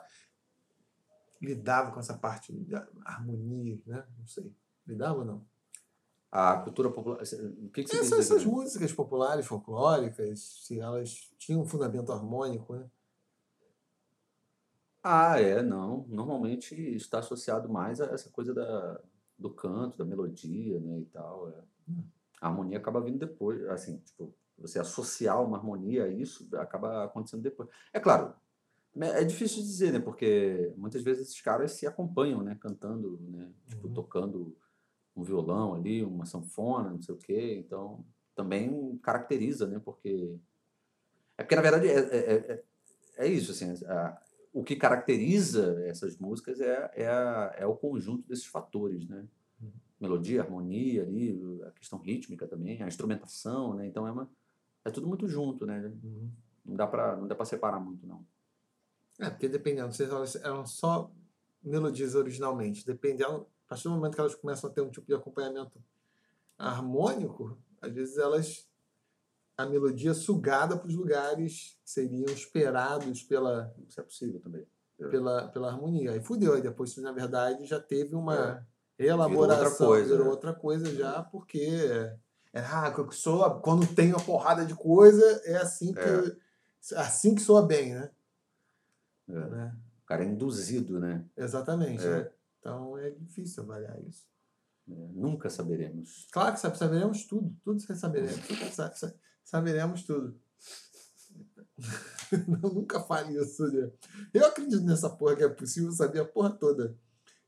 lidava com essa parte de harmonia, né? Não sei. Lidava ou não? A cultura popular. O que, que você Essas, essas músicas populares, folclóricas, se elas tinham um fundamento harmônico, né? Ah, é, não. Normalmente está associado mais a essa coisa da, do canto, da melodia, né, e tal. É. A harmonia acaba vindo depois, assim, tipo, você associar uma harmonia a isso acaba acontecendo depois. É claro, é difícil dizer, né? Porque muitas vezes esses caras se acompanham, né? Cantando, né? Tipo, Uhum. tocando violão ali, uma sanfona, não sei o quê. Então, também caracteriza, né? Porque... É porque, na verdade, é, é, é, é isso, assim. a- o que caracteriza essas músicas é, é, a- é o conjunto desses fatores, né? Uhum. Melodia, harmonia ali, a questão rítmica também, a instrumentação, né? Então, é uma... É tudo muito junto, né? Uhum. Não dá pra, não dá pra separar muito, não. É, porque dependendo, se elas eram só melodias originalmente, dependendo, a partir do momento que elas começam a ter um tipo de acompanhamento harmônico, às vezes elas a melodia é sugada para os lugares que seriam esperados pela, Isso é possível também. pela, pela harmonia. Aí fudeu, aí depois, na verdade, já teve uma É. Virou elaboração, outra coisa, virou né? outra coisa já, porque é, ah, sou, quando tem uma porrada de coisa, é assim que, assim que soa bem, né? É. né? O cara é induzido, né? Exatamente. É. né? Então é difícil avaliar isso. É, nunca saberemos. Claro que sabe- saberemos tudo, tudo saberemos, saberemos tudo. Eu <laughs> nunca fale isso, né? Eu acredito nessa porra que é possível saber a porra toda.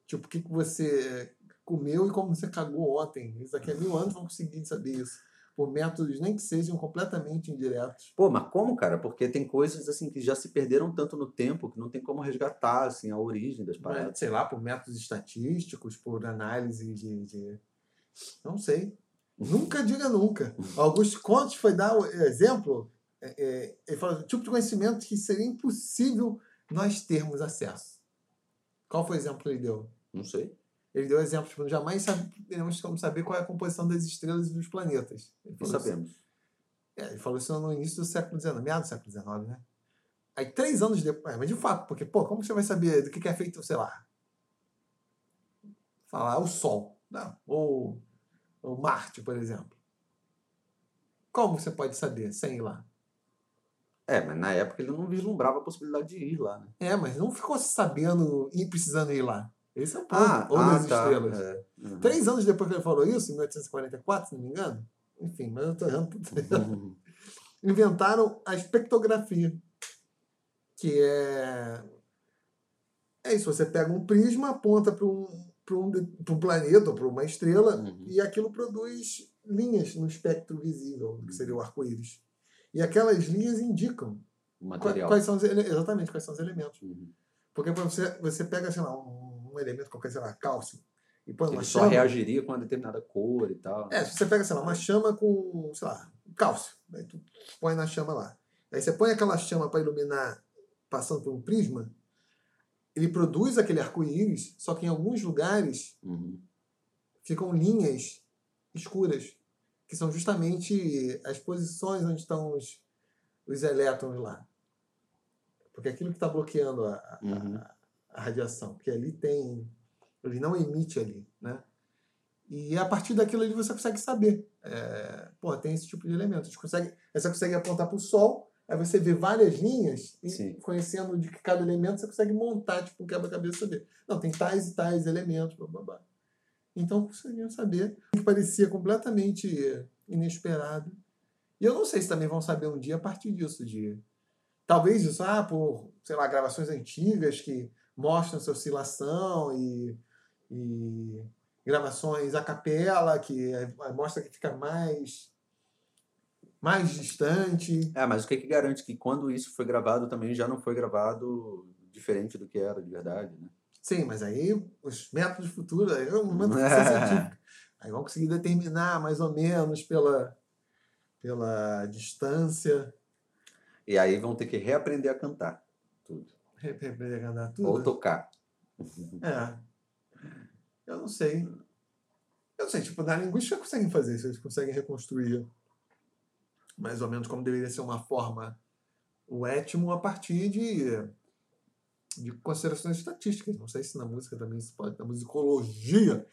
Tipo, o que, que você comeu e como você cagou ontem. Isso daqui a mil anos vão conseguir saber isso. Por métodos nem que sejam completamente indiretos. Pô, mas como, cara? Porque tem coisas assim que já se perderam tanto no tempo que não tem como resgatar assim, a origem das paradas. sei lá, por métodos estatísticos, por análise de. de- Não sei. Nunca diga nunca. <laughs> Augusto Conte foi dar o exemplo. é, é, ele falou: tipo de conhecimento que seria impossível nós termos acesso. Qual foi o exemplo que ele deu? Não sei. Ele deu exemplo, tipo, jamais saberemos como saber qual é a composição das estrelas e dos planetas. Ele isso- sabemos. é, ele falou isso no início do século XIX, meados do século XIX, né? Aí, três anos depois. é, Mas de fato, porque, pô, como você vai saber do que que é feito, sei lá? Falar o Sol, não, ou o Marte, por exemplo. Como você pode saber sem ir lá? É, mas na época ele não vislumbrava a possibilidade de ir lá, né? É, mas não ficou sabendo e precisando ir lá. Esse é o ponto. Ah, ou ah, das tá. estrelas. É. Uhum. Três anos depois que ele falou isso, em 1844, se não me engano. Enfim, mas eu tô errando. Uhum. <laughs> inventaram a espectrografia, que é é isso, você pega um prisma, aponta para um, um, um planeta ou para uma estrela Uhum. e aquilo produz linhas no espectro visível, que seria o arco-íris. E aquelas linhas indicam material. quais são os, exatamente quais são os elementos. Uhum. Porque você, você pega, sei lá, um, um elemento qualquer, sei lá, cálcio, e põe uma Ele só chama. reagiria com uma determinada cor e tal. É, se você pega, sei lá, uma chama com, sei lá, cálcio, aí tu põe na chama lá. Aí você põe aquela chama para iluminar passando por um prisma, ele produz aquele arco-íris, só que em alguns lugares Uhum. ficam linhas escuras, que são justamente as posições onde estão os, os elétrons lá. Porque é aquilo que está bloqueando a, a- Uhum. a radiação, porque ali tem. Ele não emite ali, né? E a partir daquilo ali você consegue saber. É, pô, tem esse tipo de elemento. A gente consegue, você consegue apontar para o Sol, aí você vê várias linhas, e Sim. conhecendo de cada elemento, você consegue montar tipo, um quebra-cabeça dele. Não, tem tais e tais elementos, blá, blá, blá. Então conseguiam saber, que parecia completamente inesperado. E eu não sei se também vão saber um dia a partir disso, de talvez isso, ah, por, sei lá, gravações antigas que mostram essa oscilação e, e gravações a capela que eh, mostra que fica mais mais distante. É, mas o que, que garante que quando isso foi gravado também já não foi gravado diferente do que era de verdade, né? Sim, mas aí os métodos futuros, aí é um método <laughs> científico. Aí vão conseguir determinar mais ou menos pela, pela distância, E aí vão ter que reaprender a cantar tudo. Representar Ou tocar. É. Eu não sei. Eu não sei, tipo, na linguística conseguem fazer isso, eles conseguem reconstruir mais ou menos como deveria ser uma forma, o étimo a partir de, de considerações estatísticas. Não sei se na música também isso pode, na musicologia,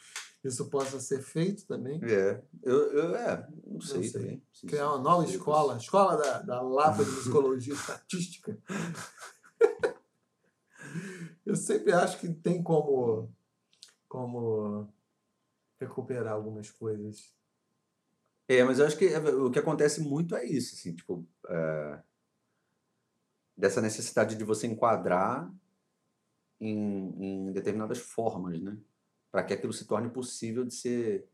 isso possa ser feito também. É, eu, eu é, não sei, sei. também. Sim, Criar uma nova Sei, escola, escola da, da Lapa de Musicologia Estatística. <laughs> Eu sempre acho que tem como, como recuperar algumas coisas. É, mas eu acho que é, o que acontece muito é isso, assim, tipo, é, dessa necessidade de você enquadrar em, em determinadas formas, né? Para que aquilo se torne possível de ser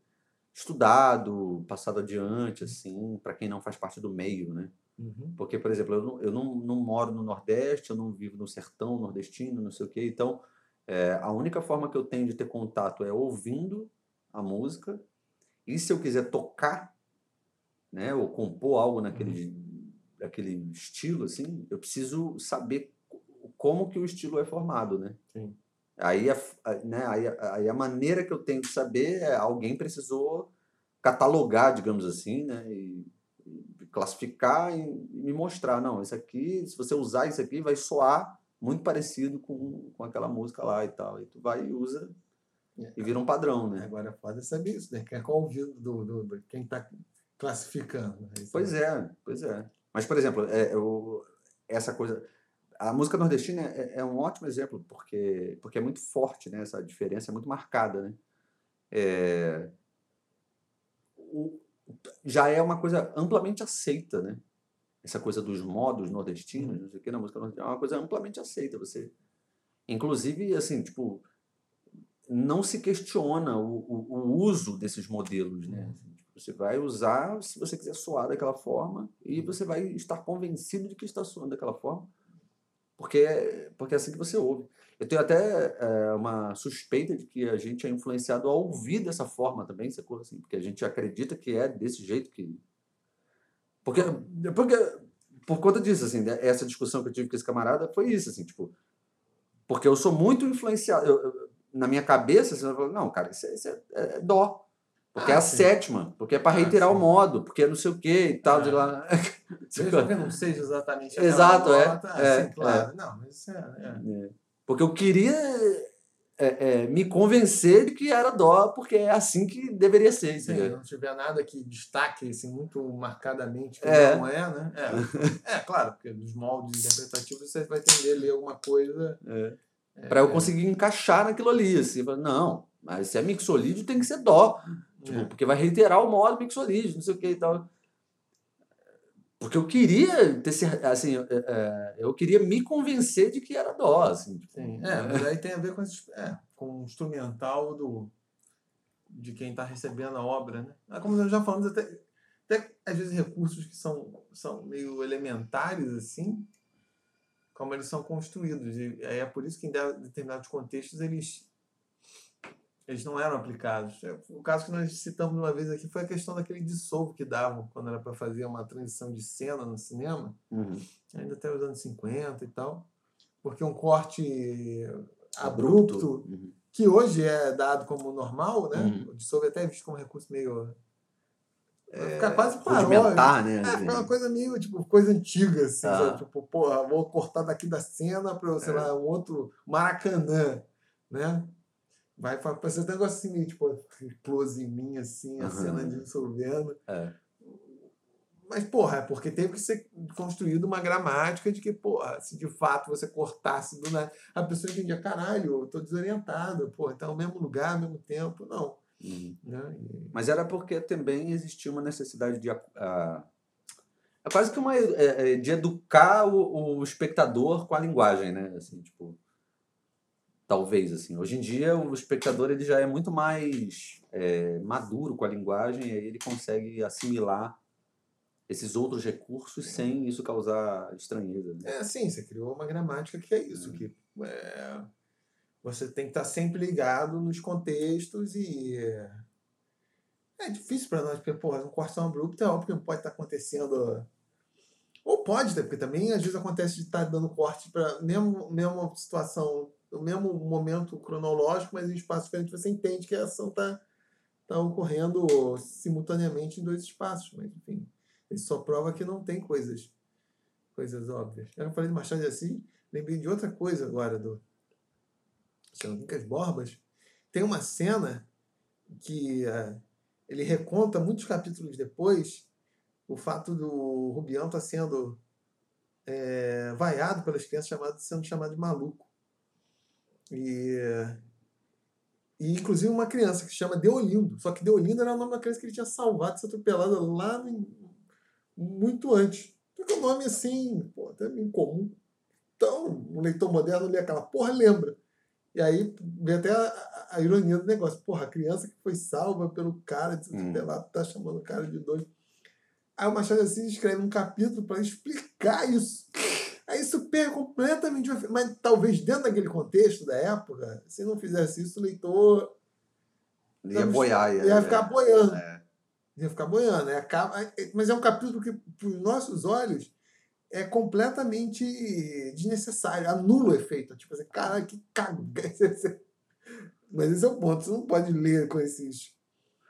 estudado, passado adiante, assim, para quem não faz parte do meio, né? Uhum. Porque, por exemplo, eu, não, eu não, não moro no Nordeste, eu não vivo no sertão nordestino, não sei o quê. Então, é, a única forma que eu tenho de ter contato é ouvindo a música. E se eu quiser tocar, né, ou compor algo naquele, Uhum. naquele estilo, assim, eu preciso saber como que o estilo é formado, né? Sim. Aí a, né, aí, a- aí a maneira que eu tenho de saber é alguém precisou catalogar, digamos assim, né? E classificar e, me mostrar, não, isso aqui, se você usar isso aqui, vai soar muito parecido com, com aquela música lá e tal. E tu vai e usa e vira um padrão, né? Agora pode saber isso, né? Que é qual o ouvido do, do, do- quem está classificando. né? Pois é, pois é. Mas, por exemplo, é, eu, essa coisa. A música nordestina é, é um ótimo exemplo, porque, porque é muito forte, né? Essa diferença é muito marcada, né? É, o- já é uma coisa amplamente aceita, né? Essa coisa dos modos nordestinos, não sei o que, na música nordestina, é uma coisa amplamente aceita. Você, inclusive, assim, tipo, não se questiona o, o, o uso desses modelos, né? Assim, tipo, você vai usar se você quiser soar daquela forma e você vai estar convencido de que está soando daquela forma, porque, porque é assim que você ouve. Eu tenho até é, uma suspeita de que a gente é influenciado a ouvir dessa forma também, sacou? Assim, porque a gente acredita que é desse jeito que. Porque, porque por conta disso, assim, né, essa discussão que eu tive com esse camarada foi isso, assim, tipo, porque eu sou muito influenciado. eu- eu- na minha cabeça, você vai falar, não, cara, isso é, isso é- é dó. Porque é Ah, a sim. sétima, porque é para Ah, reiterar o modo, porque é não sei o que e tal. Ah. de lá. Mesmo <laughs> que não seja exatamente Exato, é, nota, é, assim, claro. Não, mas isso é, é. É. Porque eu queria é, é, me convencer de que era dó, porque é assim que deveria ser. Se não tiver nada que destaque assim, muito marcadamente que É. não é, né? É. <laughs> é, claro, porque dos moldes interpretativos você vai tender a ler alguma coisa. É. Para eu conseguir encaixar naquilo ali. Assim, não, mas se é mixolídio tem que ser dó. Tipo, É. Porque vai reiterar o modo mixolídio, não sei o que e tal. Porque eu queria ter assim, é, é, eu queria me convencer de que era dó, assim. tipo, Sim, é, mas aí tem a ver com, esse, é, com o instrumental do, de quem está recebendo a obra, né? Ah, Como nós já falamos, até, até às vezes recursos que são, são meio elementares, assim, como eles são construídos. E aí é por isso que em de- determinados contextos eles, eles não eram aplicados. É, O caso que nós citamos uma vez aqui foi a questão daquele dissolvo que davam quando era para fazer uma transição de cena no cinema Uhum. ainda até os anos 50 e tal, porque um corte abrupto, Uhum. que hoje é dado como normal, né? Uhum. O dissolve é até visto como recurso meio. É, ficar quase Rudimentar, né? É, assim. ficar uma coisa meio, tipo, coisa antiga, assim, Ah. sabe? Tipo, porra, vou cortar daqui da cena para, sei É. lá, um outro Maracanã, né? Vai fa- fazer um negócio assim, tipo, <laughs> close em mim, assim, a Aham. cena dissolvendo. É. Mas, porra, é porque teve que ser construída uma gramática de que, porra, se de fato você cortasse do nada, a pessoa entendia, caralho, eu tô desorientado, porra, tá no mesmo lugar, ao mesmo tempo. Não. Uhum. Né? E- Mas era porque também existia uma necessidade de. ah, é quase que uma. é, é, de educar o, o espectador com a linguagem, né? Assim, tipo. Talvez, assim. Hoje em dia, o espectador ele já é muito mais é, maduro com a linguagem e aí ele consegue assimilar esses outros recursos sem isso causar estranheza. Né? É, sim, você criou uma gramática que é isso, que é, você tem que estar sempre ligado nos contextos e é, é difícil para nós, porque, porra, um corte tão abrupto é óbvio que não pode estar acontecendo. Ou pode, né? porque também às vezes acontece de estar dando corte para mesmo mesma situação, o mesmo momento cronológico, mas em espaço diferente, você entende que a ação está tá ocorrendo simultaneamente em dois espaços. Mas, enfim, isso só prova que não tem coisas coisas óbvias. Eu falei de Machado de Assis, lembrei de outra coisa agora do Senhor Quincas Borbas. Tem uma cena que eh, ele reconta muitos capítulos depois o fato do Rubião estar sendo eh, vaiado pelas crianças chamado, sendo chamado de maluco. E, E inclusive uma criança que se chama Deolindo. Só que Deolindo era o nome da criança que ele tinha salvado de ser atropelada lá muito antes. Só que é um nome assim, pô, até incomum. Então, um leitor moderno lê aquela porra, lembra. E aí vem até a, a, ironia do negócio. Porra, a criança que foi salva pelo cara de ser Hum. atropelado tá chamando o cara de doido. Aí o Machado de Assis escreve um capítulo para explicar isso. Aí isso pega completamente. Mas talvez dentro daquele contexto da época, se não fizesse isso, o leitor Ia boiar. Ia, ia ficar boiando. É. Ia ficar boiando. Né? Acaba, mas é um capítulo que, para os nossos olhos, é completamente desnecessário. Anula o efeito. Tipo assim, caralho, que caga. <laughs> Mas esse é o ponto. Você não pode ler com esses.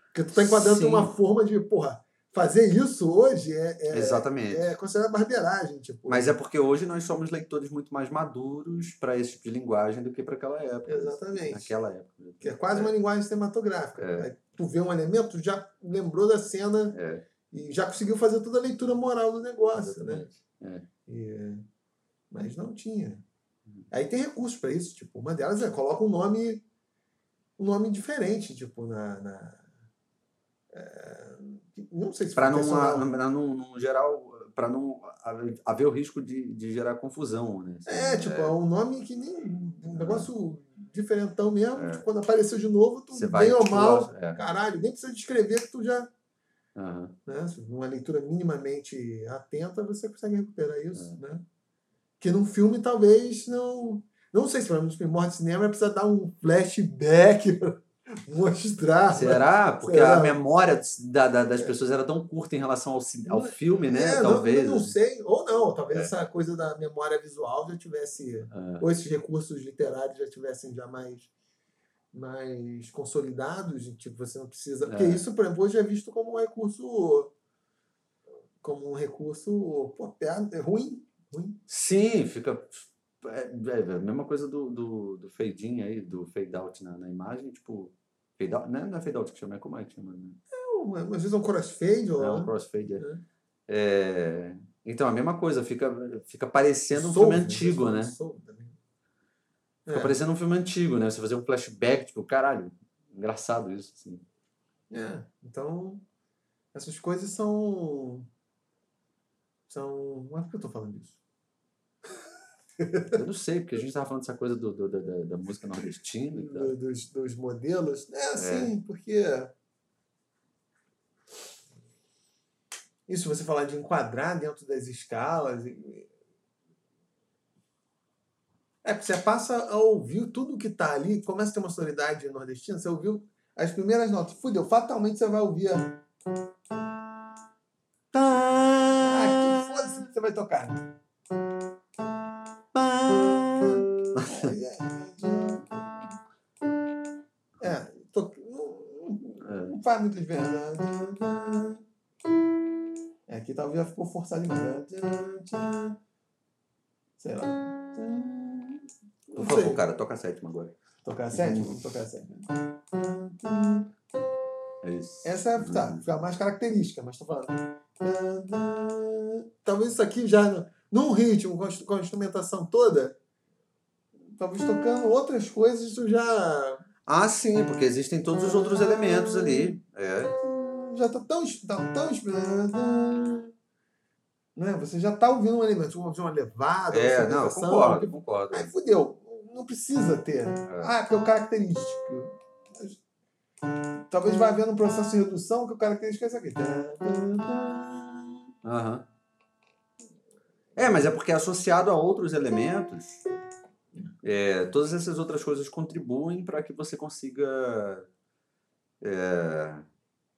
Porque tu tá enquadrando Sim. uma forma de, porra, fazer isso hoje é, é, Exatamente. é considerado barbeiragem. Tipo. Mas é porque hoje nós somos leitores muito mais maduros para esse tipo de linguagem do que para aquela época. Exatamente. Naquela época. Que é quase uma linguagem cinematográfica. É. Tu vê um elemento, já lembrou da cena É, e já conseguiu fazer toda a leitura moral do negócio, né? exatamente. E- mas não tinha. Aí tem recursos para isso, tipo, uma delas é coloca um nome um nome diferente, tipo, na. na é, não sei se Para não, pra não, não geral, para não haver o risco de, de gerar confusão, né? É, tipo, é um nome que nem. Um negócio diferentão mesmo. É. tipo, quando apareceu de novo, tu, Você vai bem ou mal, é. caralho, nem precisa descrever que tu já. Aham. né? Numa leitura minimamente atenta, você consegue recuperar É. isso, né? Que num filme talvez não. Não sei se para nos primórdios do cinema vai precisar dar um flashback <laughs> mostrar. Será? Porque Será? a memória da- da- das pessoas era tão curta em relação ao, ao filme, né? É, não- Talvez. Não, sei. Ou não, talvez É. essa coisa da memória visual já tivesse. Ah, Ou esses recursos literários já tivessem já mais mais consolidados, tipo, você não precisa. Porque É. isso, por exemplo, hoje é visto como um recurso. Como um recurso pô, é ruim. ruim. Sim, fica. É, é a mesma coisa do, do, do fade in aí, do fade out na, na imagem, tipo. Fade né? não é fade out que chama, é como é que chama? Né? Não, Às vezes é um crossfade, ou É um crossfade. É. É, Então, a mesma coisa, fica, fica parecendo um Solve, filme né? antigo, né? Também. Fica É. parecendo um filme antigo, né? Você fazer um flashback, tipo, caralho, engraçado isso, assim. É, então essas coisas são são, mas por que eu tô falando disso? Eu não sei, porque a gente tava falando dessa coisa do, do- da, da- música nordestina e tal. Dos, dos modelos, é assim, porque isso você falar de enquadrar dentro das escalas é, porque você passa a ouvir tudo que tá ali, começa a ter uma sonoridade nordestina, você ouviu as primeiras notas, fudeu, fatalmente você vai ouvir a Ah, que foda-se que você vai tocar. É, to... não, não faz muita diferença. É, aqui talvez já ficou forçado demais. Sei lá. Por favor, cara, toca a sétima agora. Tocar a sétima? Vamos tocar a sétima. É isso. Essa é tá, fica mais característica, mas tô falando. Talvez isso aqui já, num ritmo, a com a instrumentação toda, talvez tocando outras coisas, isso já. Ah, sim, porque existem todos os outros elementos ali. É. Já tá tão. Tá tão né? Você já tá ouvindo um elemento, uma, uma levada, uma É, não, eu instrumentação, concordo, concordo. Aí fudeu. Não precisa ter. Ah, porque é o característico. Talvez vá havendo um processo de redução que o característico é isso aqui. Aham. É, mas é porque é associado a outros elementos, é, todas essas outras coisas contribuem para que você consiga é,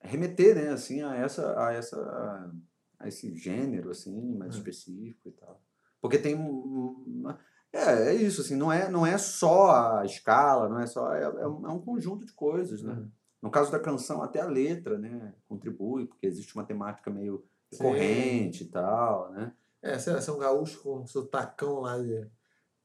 remeter, né, assim, a essa, a essa, a esse gênero, assim, mais Hum. específico e tal. Porque tem um- uma, é, é isso, assim, não é, não é só a escala, não é só, é, é um é um conjunto de coisas, né? Uhum. No caso da canção, até a letra, né, contribui, porque existe uma temática meio Sim. recorrente e tal, né? É, sei lá, se é um gaúcho com um sotacão lá de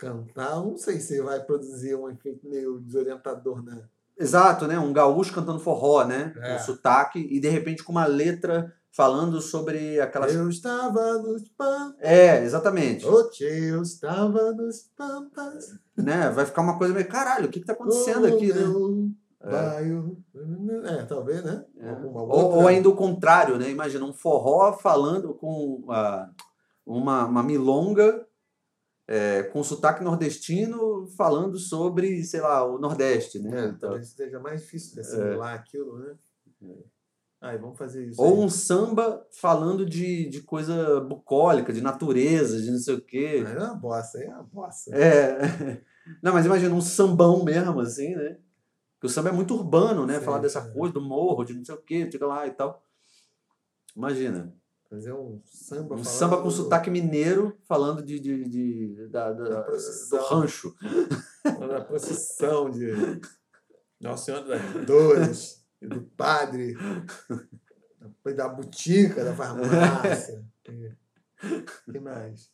cantar, não sei se vai produzir um efeito meio desorientador, né? Exato, né? Um gaúcho cantando forró, né? É. Um sotaque e de repente com uma letra falando sobre aquelas. Eu estava nos pampas, É, exatamente. oh, eu estava nos pampas. Né? Vai ficar uma coisa meio, caralho, o que, que tá acontecendo aqui, né? Eu bairro. É, talvez, né? É. Ou, ou ainda o contrário, né? Imagina um forró falando com ah, uma, uma milonga é, com sotaque nordestino falando sobre, sei lá, o Nordeste, né? É, Então, talvez seja mais difícil de assimilar aquilo, né? Aí, vamos fazer isso. ou aí. um samba falando de, de coisa bucólica, de natureza, de não sei o quê. É uma bosta, aí é uma bosta. É. <laughs> Não, mas imagina um sambão mesmo, assim, né? Porque o samba é muito urbano, né? Sim, Falar dessa coisa do morro, de não sei o quê, fica lá e tal. Imagina. Fazer um samba Um samba com do- sotaque mineiro falando de, de, de- da, da- Da do rancho. da procissão de <laughs> Nossa Senhora das Dores, e do padre, da- da botica, da farmácia. O que mais?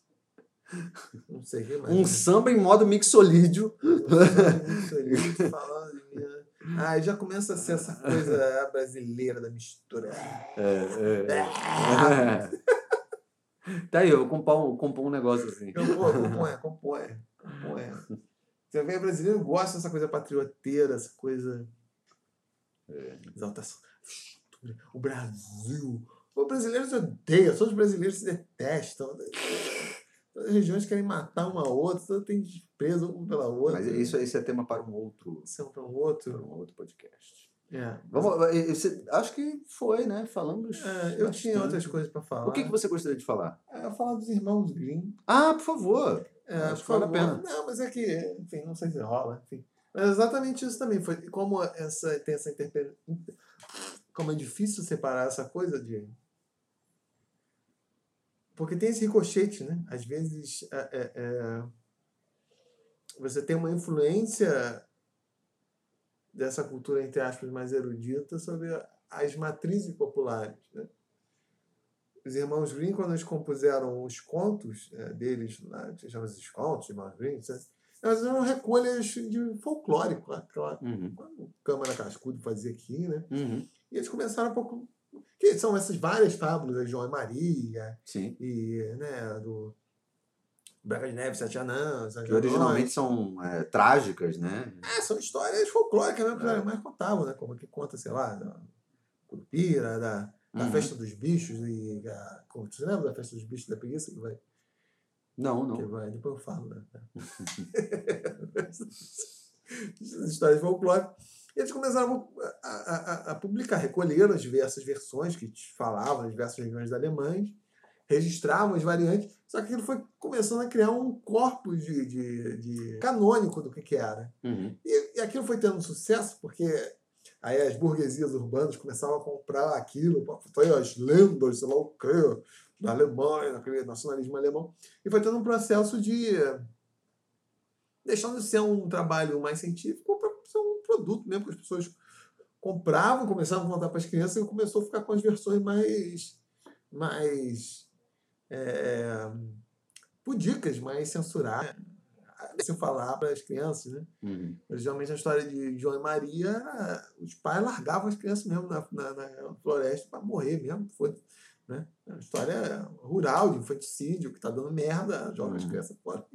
Não sei o que mais. Um samba em modo mixolídio. Isso aí, falando de Aí já começa a ser essa coisa brasileira da mistura. É, é. <laughs> Tá aí, eu vou compor um, compor um negócio assim. Pô, compõe, compõe, compõe. Você vê, brasileiro gosta dessa coisa patrioteira, essa coisa. Exaltação. O Brasil. O brasileiro se odeia, todos os brasileiros se detestam. As regiões querem matar uma outra, têm desprezo uma pela outra. Mas isso, isso é tema para um outro, Isso é um para para outro. um outro podcast. É. Vamos, acho que foi, né? Falamos. É, eu tinha bastante. outras coisas para falar. O que, que você gostaria de falar? É, eu falar dos irmãos Grimm. Ah, por favor. É, Acho que vale a pena. Não, mas é que, enfim, não sei se rola, enfim. Mas é exatamente isso também. Foi como essa, tem essa interpe... Como é difícil separar essa coisa de. Porque tem esse ricochete, né? Às vezes é, é, é, você tem uma influência dessa cultura, entre aspas, mais erudita sobre as matrizes populares. Né? Os irmãos Grimm, quando eles compuseram os contos eh, deles, que chamam os contos, irmãos Grimm, sabe? elas eram recolhas de folclórico, aquela Uhum, Câmara Cascudo fazia aqui, né? uhum, E eles começaram pouco. Que são essas várias fábulas, a João e Maria, Sim. e né, do Branca de Neve, Sete Anãs, Que originalmente são é, trágicas, né? É, são histórias folclóricas mesmo, que É. mais contavam, né? Como que conta, sei lá, da Curupira, da, da Uhum. Festa dos Bichos, e a, você lembra da Festa dos Bichos da Preguiça? Que vai, Não, que não. vai, depois eu falo, né? <laughs> Histórias folclóricas. E eles começaram a, a, a- publicar, recolheram as diversas versões que falavam nas diversas regiões Alemanha, registravam as variantes, só que aquilo foi começando a criar um corpus de, de, de canônico do que, que era. Uhum. E, e aquilo foi tendo sucesso porque aí as burguesias urbanas começavam a comprar aquilo, foi as lendas, sei lá o quê, da Alemanha, aquele nacionalismo alemão, e foi tendo um processo de deixando de ser um trabalho mais científico ser um produto mesmo que as pessoas compravam, começavam a contar para as crianças e começou a ficar com as versões mais mais é, pudicas, mais censuradas, se falar para as crianças, né? Uhum. Geralmente a história de João e Maria, era- os pais largavam as crianças mesmo na, na, na floresta para morrer mesmo. Foi, né? É uma história rural, de infanticídio, que tá dando merda, joga as Uhum. crianças fora.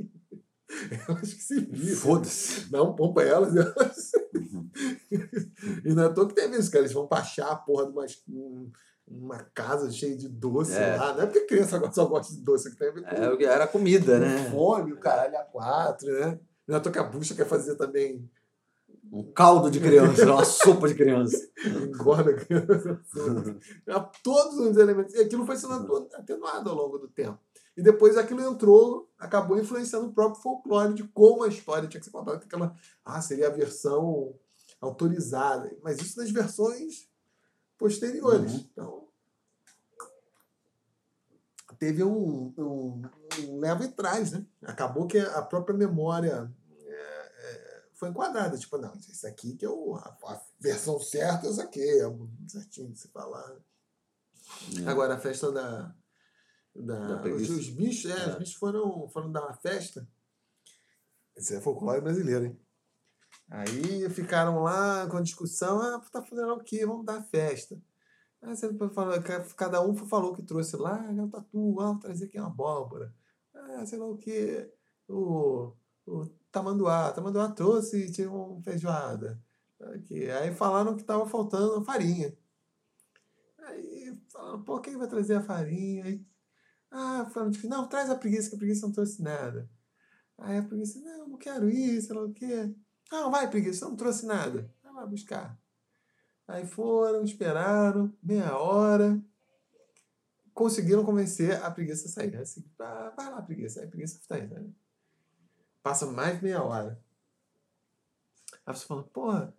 <laughs> Elas que se viram. Foda-se. Dá um pão pra elas. elas... Uhum. <laughs> e não é à toa que teve isso, cara. Eles vão baixar a porra de umas, um- uma casa cheia de doce É. lá. Não é porque criança agora só gosta de doce, que tem a ver com É, o que era comida, com né? fome, o caralho a quatro, né? Não é que a bucha quer fazer também Um caldo de criança, uma <laughs> sopa de criança. engorda criança. Todos os elementos. E aquilo foi sendo atenuado ao longo do tempo. E depois aquilo entrou, acabou influenciando o próprio folclore de como a história tinha que ser contada. Aquela, ah, seria a versão autorizada. Mas isso nas versões posteriores. Uhum. Então, teve um, um, um leva e traz, né? Acabou que a própria memória foi enquadrada. Tipo, não, isso aqui que é o, a, a versão certa, isso aqui é certinho de se falar. É. Agora, a festa da. da, Da os, os bichos, é, É. os bichos foram, foram dar uma festa. Esse é folclore brasileiro, hein? Aí ficaram lá com a discussão, ah, tá fazendo o quê? Vamos dar festa. Aí você falou, cada um falou que trouxe lá, ah, um tatu, ah, vou trazer aqui uma abóbora. Ah, sei lá o quê. O, o tamanduá, tamanduá trouxe e tinha uma feijoada. Aí falaram que tava faltando farinha. Aí falaram, pô, quem vai trazer a farinha? Aí, ah, falaram não, traz a preguiça, que a preguiça não trouxe nada. Aí a preguiça, não, não quero isso, lá o quê. Não, vai, preguiça, não trouxe nada. Vai lá buscar. Aí foram, esperaram, meia hora. Conseguiram convencer a preguiça a sair. Assim, ah, vai lá, preguiça. Aí a preguiça está aí, né? Passa mais meia hora. Aí você fala, porra,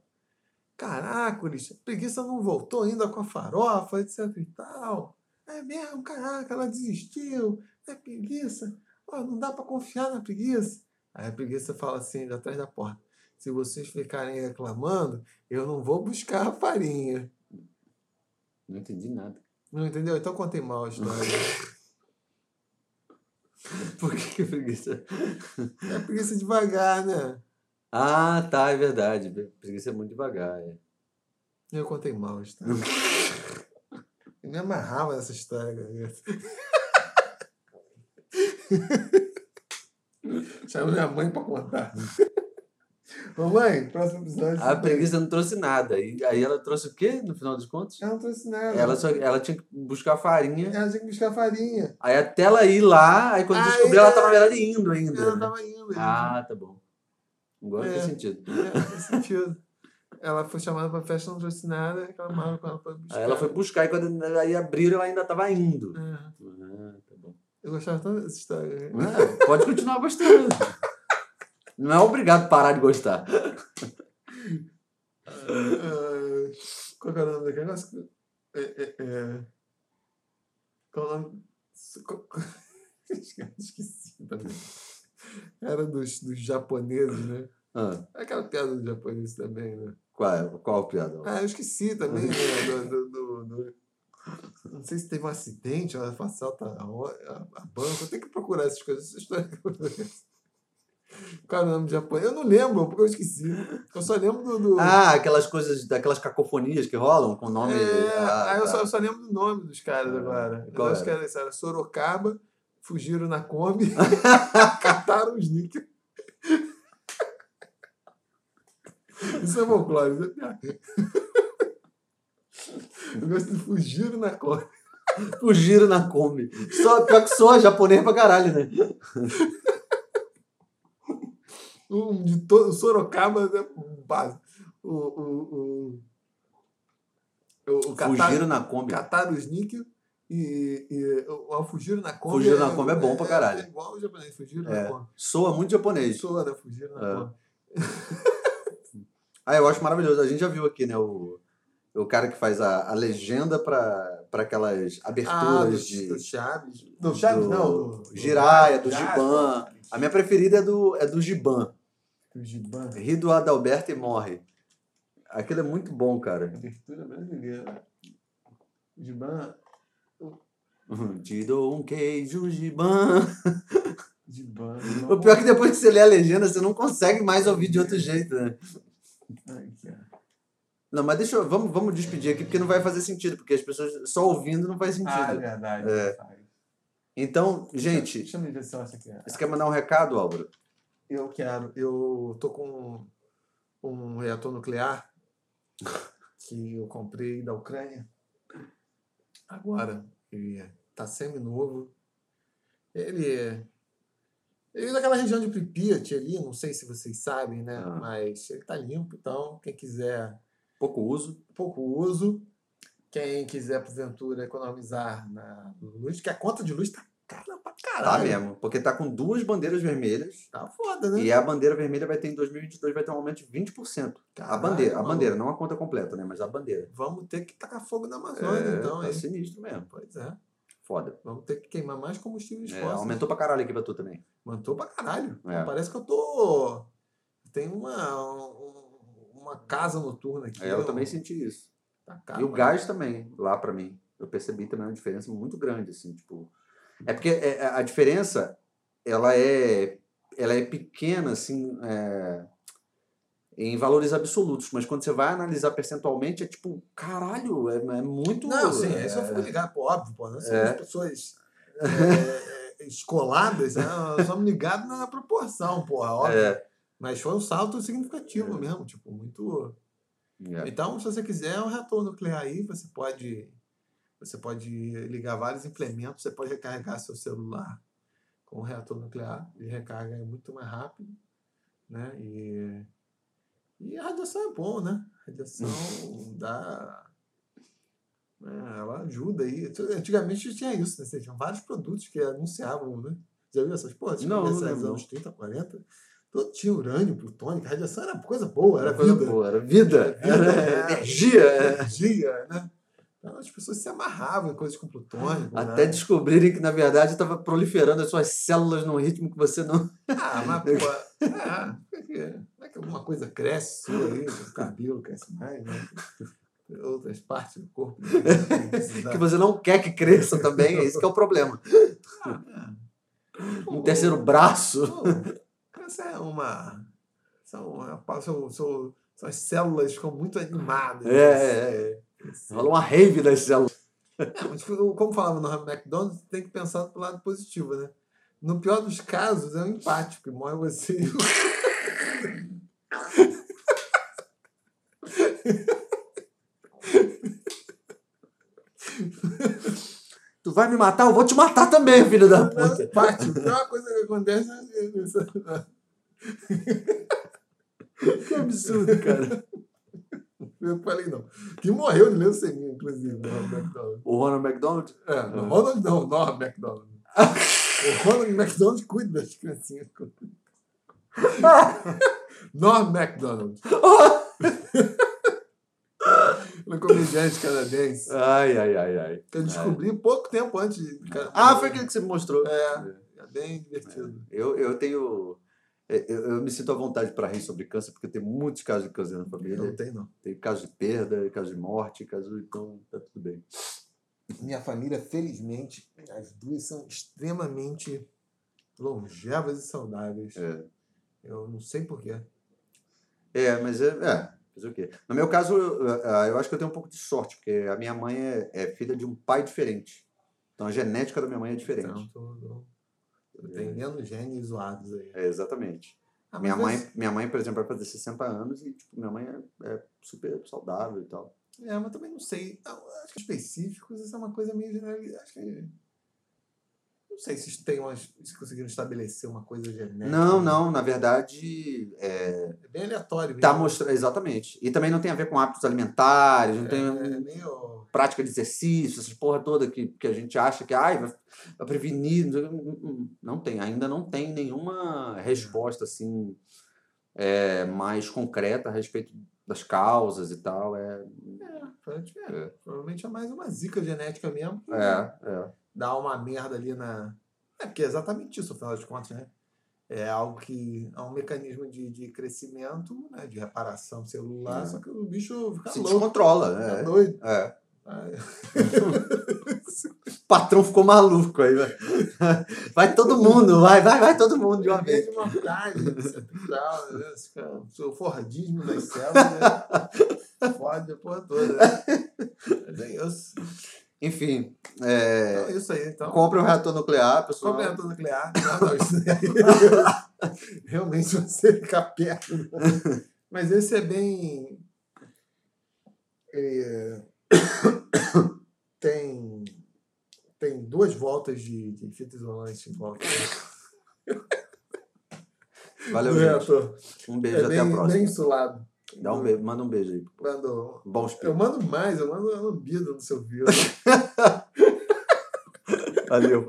caracoles, a preguiça não voltou ainda com a farofa, etc e tal. É mesmo, caraca, ela desistiu. É preguiça. Oh, não dá para confiar na preguiça. Aí a preguiça fala assim, de atrás da porta. Se vocês ficarem reclamando, eu não vou buscar a farinha. Não entendi nada. Não entendeu? Então contei mal a história. <laughs> Por que, é preguiça? É preguiça devagar, né? Ah, tá, é verdade. Preguiça é muito devagar. É. Eu contei mal a história. <laughs> Eu me amarrava nessa história, galera. <laughs> Chama minha mãe pra contar. <laughs> Ô mãe, próximo episódio. A preguiça não trouxe nada. E aí ela trouxe o quê, no final dos contos? Ela não trouxe nada. Ela, só, ela tinha que buscar farinha. Ela tinha que buscar farinha. Aí até ela ir lá, aí quando Aí descobriu, ela tava, na verdade, indo ainda. Ela né? tava indo. ainda. Ah, tá bom. Agora É. faz sentido. É, faz sentido. Ela foi chamada pra festa, não trouxe nada, reclamaram com ela pra buscar. Aí ela foi buscar e quando aí abriram, ela ainda tava indo. É, Ah, tá bom. eu gostava tanto dessa história. Ah, pode continuar gostando. <laughs> Não é obrigado a parar de gostar. Ah, qual que é o nome daquele negócio? É, é, é... Qual é o nome? Qual- <laughs> Esqueci também. Era dos, dos japoneses, né? Ah, Aquela piada dos japoneses também, né? qual, é, qual piada? Ah, eu esqueci também, né? Do, do, do- do- Não sei se teve um acidente, ela foi assalta a, a, a banco. Eu tenho que procurar essas coisas. Essa história que eu o nome japonês? Eu não lembro, porque eu esqueci. Eu só lembro do. do... Ah, aquelas coisas, daquelas cacofonias que rolam com o nome. É, Ah, aí eu, tá. só, eu só lembro do nome dos caras Ah, agora. Eu qual acho que era? Sorocaba, fugiram na Kombi, <laughs> cataram os níquel. Isso é folclore, isso é piada. Eu gosto de fugiram na Kombi. Fugiram na Kombi. Só, pior que só japonês pra caralho, né? Um de todo, Sorocaba é base. O, o, o, o, o catar- Fugiram na Kombi. cataram os níquel e, e o, fugiram na Kombi. Fugiram na Kombi é bom pra caralho. É, igual o japonês, fugiram É. na Kombi. Soa muito japonês. Soa, né? Fugiram na É. Kombi. Ah, eu acho maravilhoso. A gente já viu aqui, né? O, o cara que faz a, a legenda para aquelas Ah, aberturas do, de. do Chaves. Do Chaves, do não. Do, do Jiraya, do Giban. A minha preferida é do, é do Giban. Ri do Adalberto e morre. Aquilo é muito bom, cara. Abertura brasileira. Giban. Te dou um queijo, Giban. Giban. O pior é que depois que você lê a legenda, você não consegue mais ouvir de outro jeito, né? Ó. Não, mas deixa eu. Vamos, vamos despedir aqui, porque não vai fazer sentido, porque as pessoas só ouvindo não faz sentido. Ah, é verdade. É. Então, gente, Deixa eu ver se eu acho que é. você quer mandar um recado, Álvaro? Eu quero. Eu tô com um reator nuclear <laughs> que eu comprei da Ucrânia. Agora, ele tá semi-novo. Ele é. Ele é daquela região de Pripyat ali, não sei se vocês sabem, né? Ah. Mas ele tá limpo, então quem quiser Pouco uso. pouco uso, quem quiser porventura economizar na luz, que a conta de luz tá cara pra Tá caralho. mesmo, porque tá com duas bandeiras vermelhas. Tá foda, né? E a bandeira vermelha vai ter em 2022 vai ter um aumento de 20% a Caralho, bandeira, a maluco. bandeira, não a conta completa, né? Mas a bandeira. Vamos ter que tacar fogo na Amazônia, então, tá hein? sinistro mesmo. Pois é. Foda. Vamos ter que queimar mais combustíveis É, fósseis. aumentou pra caralho aqui pra tu também. Aumentou pra caralho. É. Parece que eu tô. Tem uma, um- uma casa noturna aqui. Aí eu eu- também senti isso. Tá caro, E o gás também, lá pra mim. Eu percebi também uma diferença muito grande, assim, tipo... É porque é, a diferença, ela é, ela é pequena, assim, é, em valores absolutos, mas quando você vai analisar percentualmente, é tipo, caralho, é, é muito... Não, sim, isso eu é, fico ligado, pô, óbvio, pô. Nós somos É. pessoas é, é, escoladas, né? Somos ligados na proporção, porra, óbvio. é, Mas foi um salto significativo É. mesmo, tipo, muito. É. Então, se você quiser um reator nuclear aí, você pode você pode ligar vários implementos, você pode recarregar seu celular com um reator nuclear, e recarga é muito mais rápido, né? E, e a radiação é bom, né? A radiação <laughs> dá né, ela ajuda aí. Antigamente tinha isso, né? Você tinha vários produtos que anunciavam, né? Já viu essas porras? Não, não lembro, anos 30, 40. Todo tinha urânio, plutônio, radiação era coisa boa, era, Era coisa vida. boa, era vida, Era, era é. <laughs> energia. Energia, né? Então as pessoas se amarravam em coisas com plutônio. Até urânio. descobrirem que, na verdade, estava proliferando as suas células num ritmo que você não. Ah, mas, <laughs> pô, ah, é que- não é que alguma coisa cresce sua aí, o cabelo cresce mais, né? Outras partes do corpo. né? <laughs> Que você não quer que cresça também, é isso que é o problema. Ah, Um terceiro braço. Pô, Essa é uma. São, são, são, são as células ficam muito animadas. É, é, é. Rola uma rave células. É, mas como falava no Ronald McDonald, tem que pensar do lado positivo, né? No pior dos casos, é um empate, porque morre você. Tu vai me matar? Eu vou te matar também, filho da puta. empate. A pior coisa que acontece é isso. Que absurdo, cara. Eu falei, não. Que morreu de leucemia, inclusive, Ronald McDonald. O Ronald McDonald? É, no Ronald não, Norm McDonald. <laughs> o Ronald McDonald cuida das criancinhas. <laughs> Norm McDonald. <laughs> Um comediante canadense. Ai, ai, ai, ai. Que eu descobri pouco tempo antes. de- Ah, foi aquele que você me mostrou. É, é bem divertido. Eu, eu tenho. É, Eu, eu me sinto à vontade para rir sobre câncer, porque tem muitos casos de câncer na família. Não tem, não. Tem caso de perda, caso de morte, caso. Então tá tudo bem. Minha família, felizmente, as duas são extremamente longevas e saudáveis. É, Eu não sei porquê. é mas é. é fazer o quê? No meu caso, eu, eu- acho que eu tenho um pouco de sorte, porque a minha mãe é, é filha de um pai diferente. Então a genética da minha mãe é diferente. Então, tô, tô tem menos genes zoados aí. É, exatamente. Ah, Minha mãe, esse- minha mãe, por exemplo, vai fazer 60 anos e tipo, minha mãe é, é super saudável e tal. É, mas também não sei. Ah, Acho que específicos, isso é uma coisa meio generalizada. Acho que. Não sei se tem umas. Se conseguiram estabelecer uma coisa genética. Não, não, na verdade, é, É bem aleatório. tá mostrando. Exatamente. E também não tem a ver com hábitos alimentares, não tem É, é meio. prática de exercício, essas porra toda que, que a gente acha que ai, vai, vai prevenir. Não tem, ainda não tem nenhuma resposta assim é, mais concreta a respeito das causas e tal. É, Provavelmente é. Provavelmente é mais uma zica genética mesmo. é, é. Dá uma merda ali na. É porque é exatamente isso, afinal de contas, né? É algo que é um mecanismo de, de crescimento, né? de reparação celular, É. só que o bicho fica Se louco, descontrola. fica É, doido. é. O <laughs> <laughs> patrão ficou maluco aí. Vai, vai todo mundo, vai, vai, vai todo mundo de uma via vez. de cerebral, né? Esse cara, O Fordismo das células, né? <laughs> Fode a porra toda. Né? É isso. Enfim, Então, é, é isso aí. Então, compre um reator nuclear, pessoal. Como é reator nuclear? <laughs> Não, não, isso. <laughs> Realmente, você ficar perto. Mas esse é bem. é, Tem. Tem duas voltas de, de fita isolante em volta. Valeu, do gente. reator. Um beijo, É até a bem, próxima. bem insulado. Dá um beijo, manda um beijo aí. Mando, eu mando mais, eu mando lambido no seu <laughs> vídeo. Valeu.